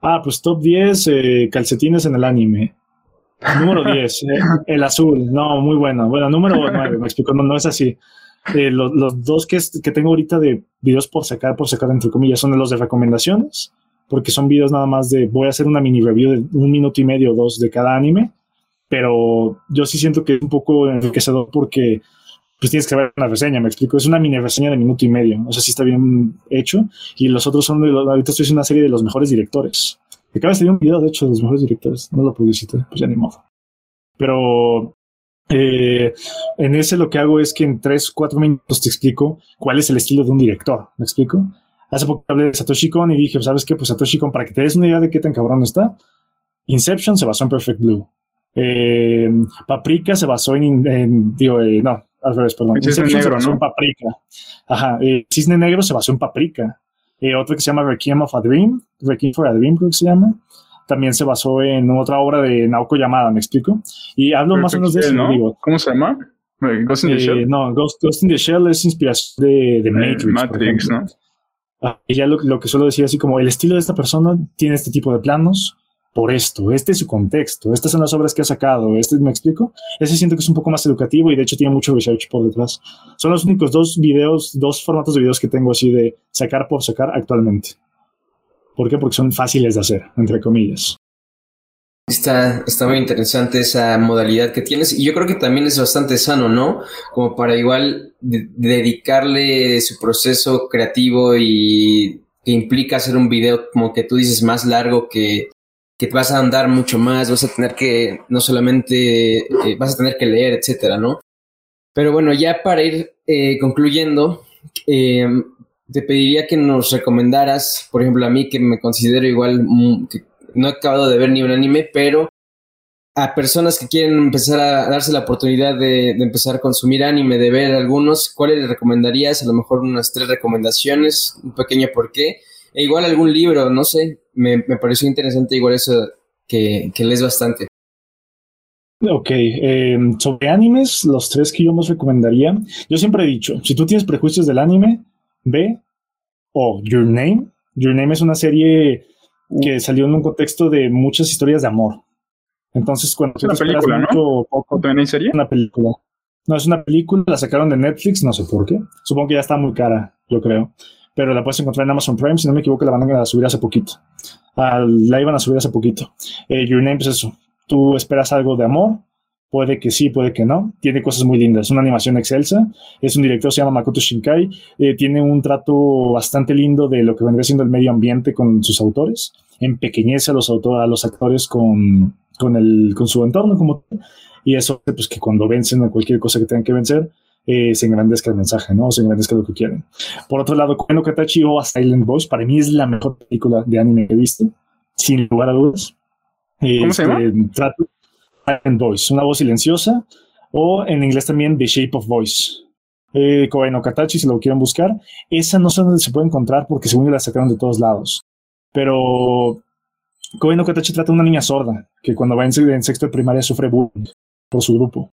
ah, pues top 10 eh, calcetines en el anime, número 10, eh, el azul, no, muy bueno, bueno, número 9, me explico, no, no es así. Eh, los, los, dos que, que tengo ahorita de videos por sacar, por sacar entre comillas, son los de recomendaciones, porque son videos nada más de, voy a hacer una mini review de un minuto y medio o dos de cada anime pero yo sí siento que es un poco enriquecedor porque pues tienes que ver una reseña, me explico, es una mini reseña de minuto y medio, o sea, sí está bien hecho, y los otros son, de los, ahorita estoy haciendo una serie de los mejores directores. Acaba de salir un video, de hecho, de los mejores directores, no lo publicité, pues ya ni modo. Pero eh, en ese lo que hago es que en 3, 4 minutos te explico cuál es el estilo de un director, ¿me explico? Hace poco hablé de Satoshi Kon y dije, ¿sabes qué? Pues Satoshi Kon, para que te des una idea de qué tan cabrón está, Inception se basó en Perfect Blue. Eh, Paprika se basó en, digo, eh, no, al revés, perdón. Cisne Negro, se basó ¿no? en Paprika. Ajá, eh, Cisne Negro se basó en Paprika. Eh, otro que se llama Requiem of a Dream, Requiem for a Dream creo que se llama. También se basó en otra obra de Naoko Yamada, ¿me explico? Y hablo más o menos de eso, ¿no? digo. ¿Cómo se llama? Ghost in the Eh, Shell. no, Ghost, Ghost in the Shell es inspiración de, de Matrix. Matrix. ¿no? Ah, y ya lo, lo que suelo decir así como el estilo de esta persona tiene este tipo de planos por esto, este es su contexto, estas son las obras que ha sacado, este me explico, ese siento que es un poco más educativo y de hecho tiene mucho research por detrás. Son los únicos dos videos, dos formatos de videos que tengo así de sacar por sacar actualmente. ¿Por qué? Porque son fáciles de hacer, entre comillas. Está, está muy interesante esa modalidad que tienes y yo creo que también es bastante sano, ¿no? Como para igual de- dedicarle su proceso creativo y que implica hacer un video como que tú dices más largo que, que vas a andar mucho más, vas a tener que no solamente eh, vas a tener que leer, etcétera, ¿no? Pero bueno, ya para ir eh, concluyendo, eh, te pediría que nos recomendaras, por ejemplo, a mí que me considero igual mm, que no he acabado de ver ni un anime, pero a personas que quieren empezar a darse la oportunidad de, empezar a consumir anime, de ver algunos, ¿cuáles les recomendarías? A lo mejor unas tres recomendaciones, un pequeño porqué, e igual algún libro, no sé, me, me pareció interesante igual eso que, que lees bastante. Ok, eh, sobre animes, los tres que yo más recomendaría, yo siempre he dicho, si tú tienes prejuicios del anime, ve o Your Name. Your Name es una serie que salió en un contexto de muchas historias de amor. Entonces, cuando Es una te esperas película, ¿no? mucho, poco, ¿O también hay serie? una película. No, es una película, la sacaron de Netflix, no sé por qué. Supongo que ya está muy cara, yo creo. Pero la puedes encontrar en Amazon Prime, si no me equivoco, la van a subir hace poquito. Ah, la iban a subir hace poquito. Eh, Your Name es eso. Tú esperas algo de amor, puede que sí, puede que no. Tiene cosas muy lindas. Es una animación excelsa. Es un director, se llama Makoto Shinkai. Eh, tiene un trato bastante lindo de lo que vendría siendo el medio ambiente con sus autores. Empequeñece a los, autor, a los actores con, con, el, con su entorno como. Y eso, pues que cuando vencen a cualquier cosa que tengan que vencer, eh, se engrandezca el mensaje, ¿no? Se engrandezca lo que quieren. Por otro lado, Koen no Katachi o A Silent Voice, para mí es la mejor película de anime que he visto, sin lugar a dudas. ¿Cómo se llama? Trato Silent Voice, una voz silenciosa, o en inglés también The Shape of Voice. Eh, Koen no Katachi, si lo quieren buscar. Esa no sé dónde se puede encontrar porque según yo la sacaron de todos lados. Pero Koen no Katachi trata de una niña sorda que cuando va en, en sexto de primaria sufre bullying por su grupo.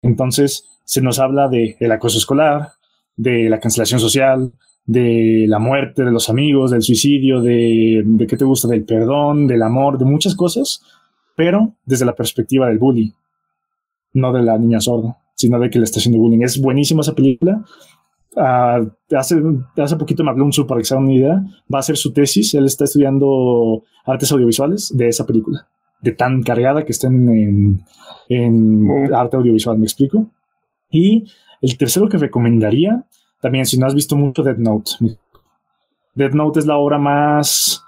Entonces se nos habla de el acoso escolar, de la cancelación social, de la muerte de los amigos, del suicidio, de, de qué te gusta, del perdón, del amor, de muchas cosas, pero desde la perspectiva del bully, no de la niña sorda, sino de que le está haciendo bullying. Es buenísima esa película. Uh, hace, hace poquito me habló un sur para que una idea. Va a hacer su tesis. Él está estudiando artes audiovisuales de esa película, de tan cargada que está en, arte audiovisual. ¿Me explico? Y el tercero que recomendaría, también si no has visto mucho Dead Note. Dead Note es la obra más,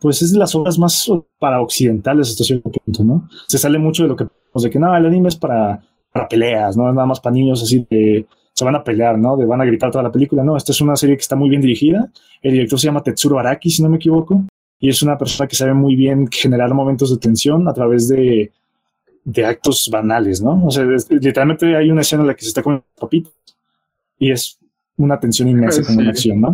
pues es de las obras más para occidentales hasta cierto punto, ¿no? Se sale mucho de lo que, pues de que no, el anime es para, para peleas, ¿no? Es nada más para niños así de, se van a pelear, ¿no? De van a gritar toda la película. No, esta es una serie que está muy bien dirigida. El director se llama Tetsuro Araki, si no me equivoco. Y es una persona que sabe muy bien generar momentos de tensión a través de de actos banales, ¿no? O sea, literalmente hay una escena en la que se está comiendo papitas y es una tensión inmensa con una acción, ¿no?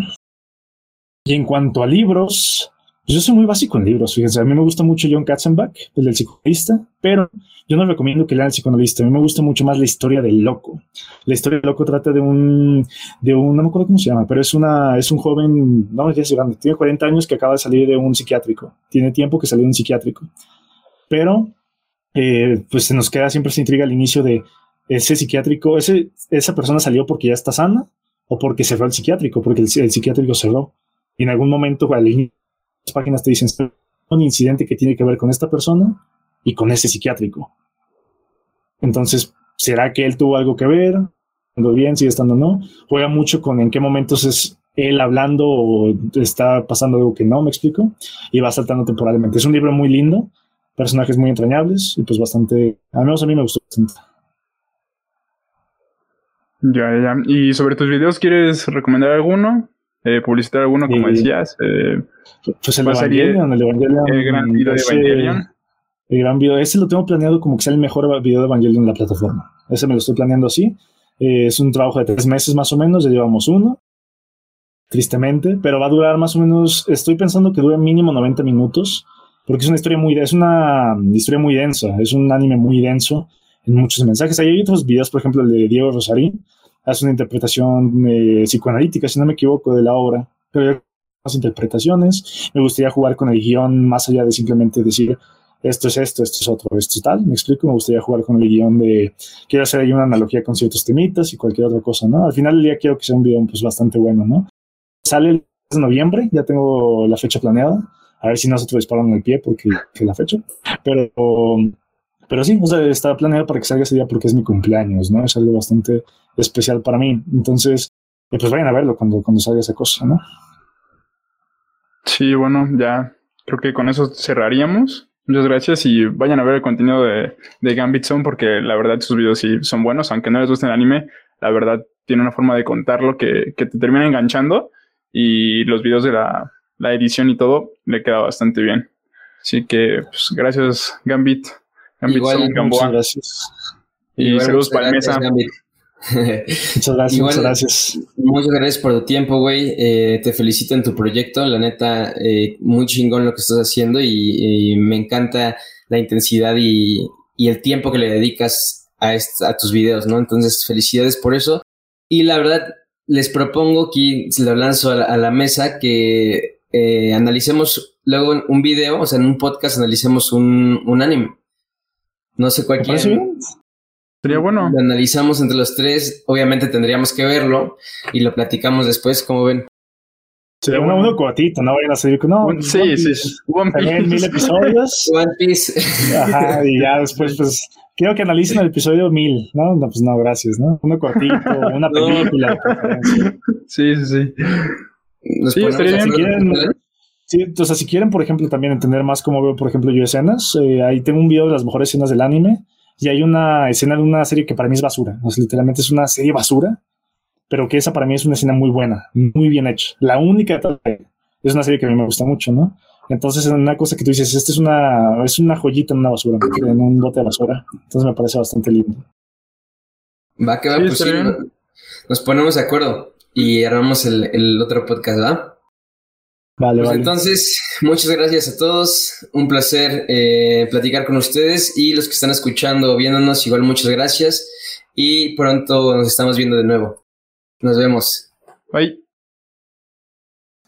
Y en cuanto a libros, pues yo soy muy básico en libros, fíjense, a mí me gusta mucho John Katzenbach, el del psicoanalista, pero yo no recomiendo que lean el psicoanalista, a mí me gusta mucho más la historia del loco. La historia del loco trata de un, de un, no me acuerdo cómo se llama, pero es una, es un joven, no, ya es grande, tiene 40 años que acaba de salir de un psiquiátrico, tiene tiempo que salió de un psiquiátrico, pero eh, pues se nos queda siempre esa intriga al inicio de ese psiquiátrico, ese, esa persona salió porque ya está sana o porque cerró el psiquiátrico, porque el, el psiquiátrico cerró. Y en algún momento, al las páginas te dicen un incidente que tiene que ver con esta persona y con ese psiquiátrico. Entonces, ¿será que él tuvo algo que ver? ¿Estando bien? ¿Sigue estando no? Juega mucho con en qué momentos es él hablando o está pasando algo que no, me explico, y va saltando temporalmente. Es un libro muy lindo, personajes muy entrañables y pues bastante, al menos a mí me gustó bastante. Ya, ya. ¿Y sobre tus videos quieres recomendar alguno? Eh, ¿Publicitar alguno, como decías? Eh, pues el Evangelion, el Evangelion. El gran video de Evangelion. El gran video. Ese lo tengo planeado como que sea el mejor video de Evangelion en la plataforma. Ese me lo estoy planeando así. Eh, es un trabajo de tres meses más o menos, ya llevamos uno. Tristemente, pero va a durar más o menos, estoy pensando que dure mínimo 90 minutos, porque es una historia muy, es una historia muy densa, es un anime muy denso en muchos mensajes. Hay otros videos, por ejemplo, el de Diego Rosarín, hace una interpretación eh, psicoanalítica, si no me equivoco, de la obra, pero hay más interpretaciones. Me gustaría jugar con el guion más allá de simplemente decir esto es esto, esto es otro, esto es tal. Me explico, me gustaría jugar con el guion de quiero hacer ahí una analogía con ciertos temitas y cualquier otra cosa, ¿no? Al final del día quiero que sea un video pues bastante bueno, ¿no? Sale el de noviembre, ya tengo la fecha planeada. A ver si no se disparan en el pie porque es la fecha. Pero pero sí, o sea, está planeado para que salga ese día porque es mi cumpleaños, ¿no? Es algo bastante especial para mí. Entonces, eh, pues vayan a verlo cuando, cuando salga esa cosa, ¿no? Sí, bueno, ya creo que con eso cerraríamos. Muchas gracias y vayan a ver el contenido de, de Gambit Zone porque la verdad sus videos sí son buenos, aunque no les guste el anime, la verdad tiene una forma de contarlo que, que te termina enganchando y los videos de la, la edición y todo le queda bastante bien. Así que, pues, gracias Gambit. Igual, muchas gracias. Y saludos para mesa. muchas gracias, muchas gracias. Muchas gracias por tu tiempo, güey. Eh, te felicito en tu proyecto. La neta, eh, muy chingón lo que estás haciendo y, me encanta la intensidad y, el tiempo que le dedicas a, a tus videos, ¿no? Entonces, felicidades por eso. Y la verdad, les propongo que se lo lanzo a la, mesa que eh, analicemos luego un video, o sea, en un podcast analicemos un, un anime. No sé cuál Sería bueno. Lo analizamos entre los tres. Obviamente tendríamos que verlo y lo platicamos después, como ven. Sería uno, uno cuatito, no vayan a seguir con. No, sí, sí. One Piece. mil episodios. One Piece. Ajá, y ya después, pues, quiero que analicen el episodio mil, ¿no? No, pues no, gracias, ¿no? Uno cortito, una película. sí, sí, sí. Sí, estaría bien. Sí, si quieren, por ejemplo, también entender más cómo veo, por ejemplo, yo escenas, eh, ahí tengo un video de las mejores escenas del anime y hay una escena de una serie que para mí es basura, o sea, literalmente es una serie basura, pero que esa para mí es una escena muy buena, muy bien hecha. La única es una serie que a mí me gusta mucho, ¿no? Entonces es una cosa que tú dices, esta es una, es una joyita en una basura, en un bote de basura. Entonces me parece bastante lindo. Va, que va, pues nos ponemos de acuerdo y armamos el, el otro podcast, ¿va? Vale, pues entonces, muchas gracias a todos. Un placer eh, platicar con ustedes y los que están escuchando o viéndonos, igual muchas gracias. Y pronto nos estamos viendo de nuevo. Nos vemos. Bye.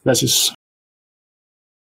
Gracias.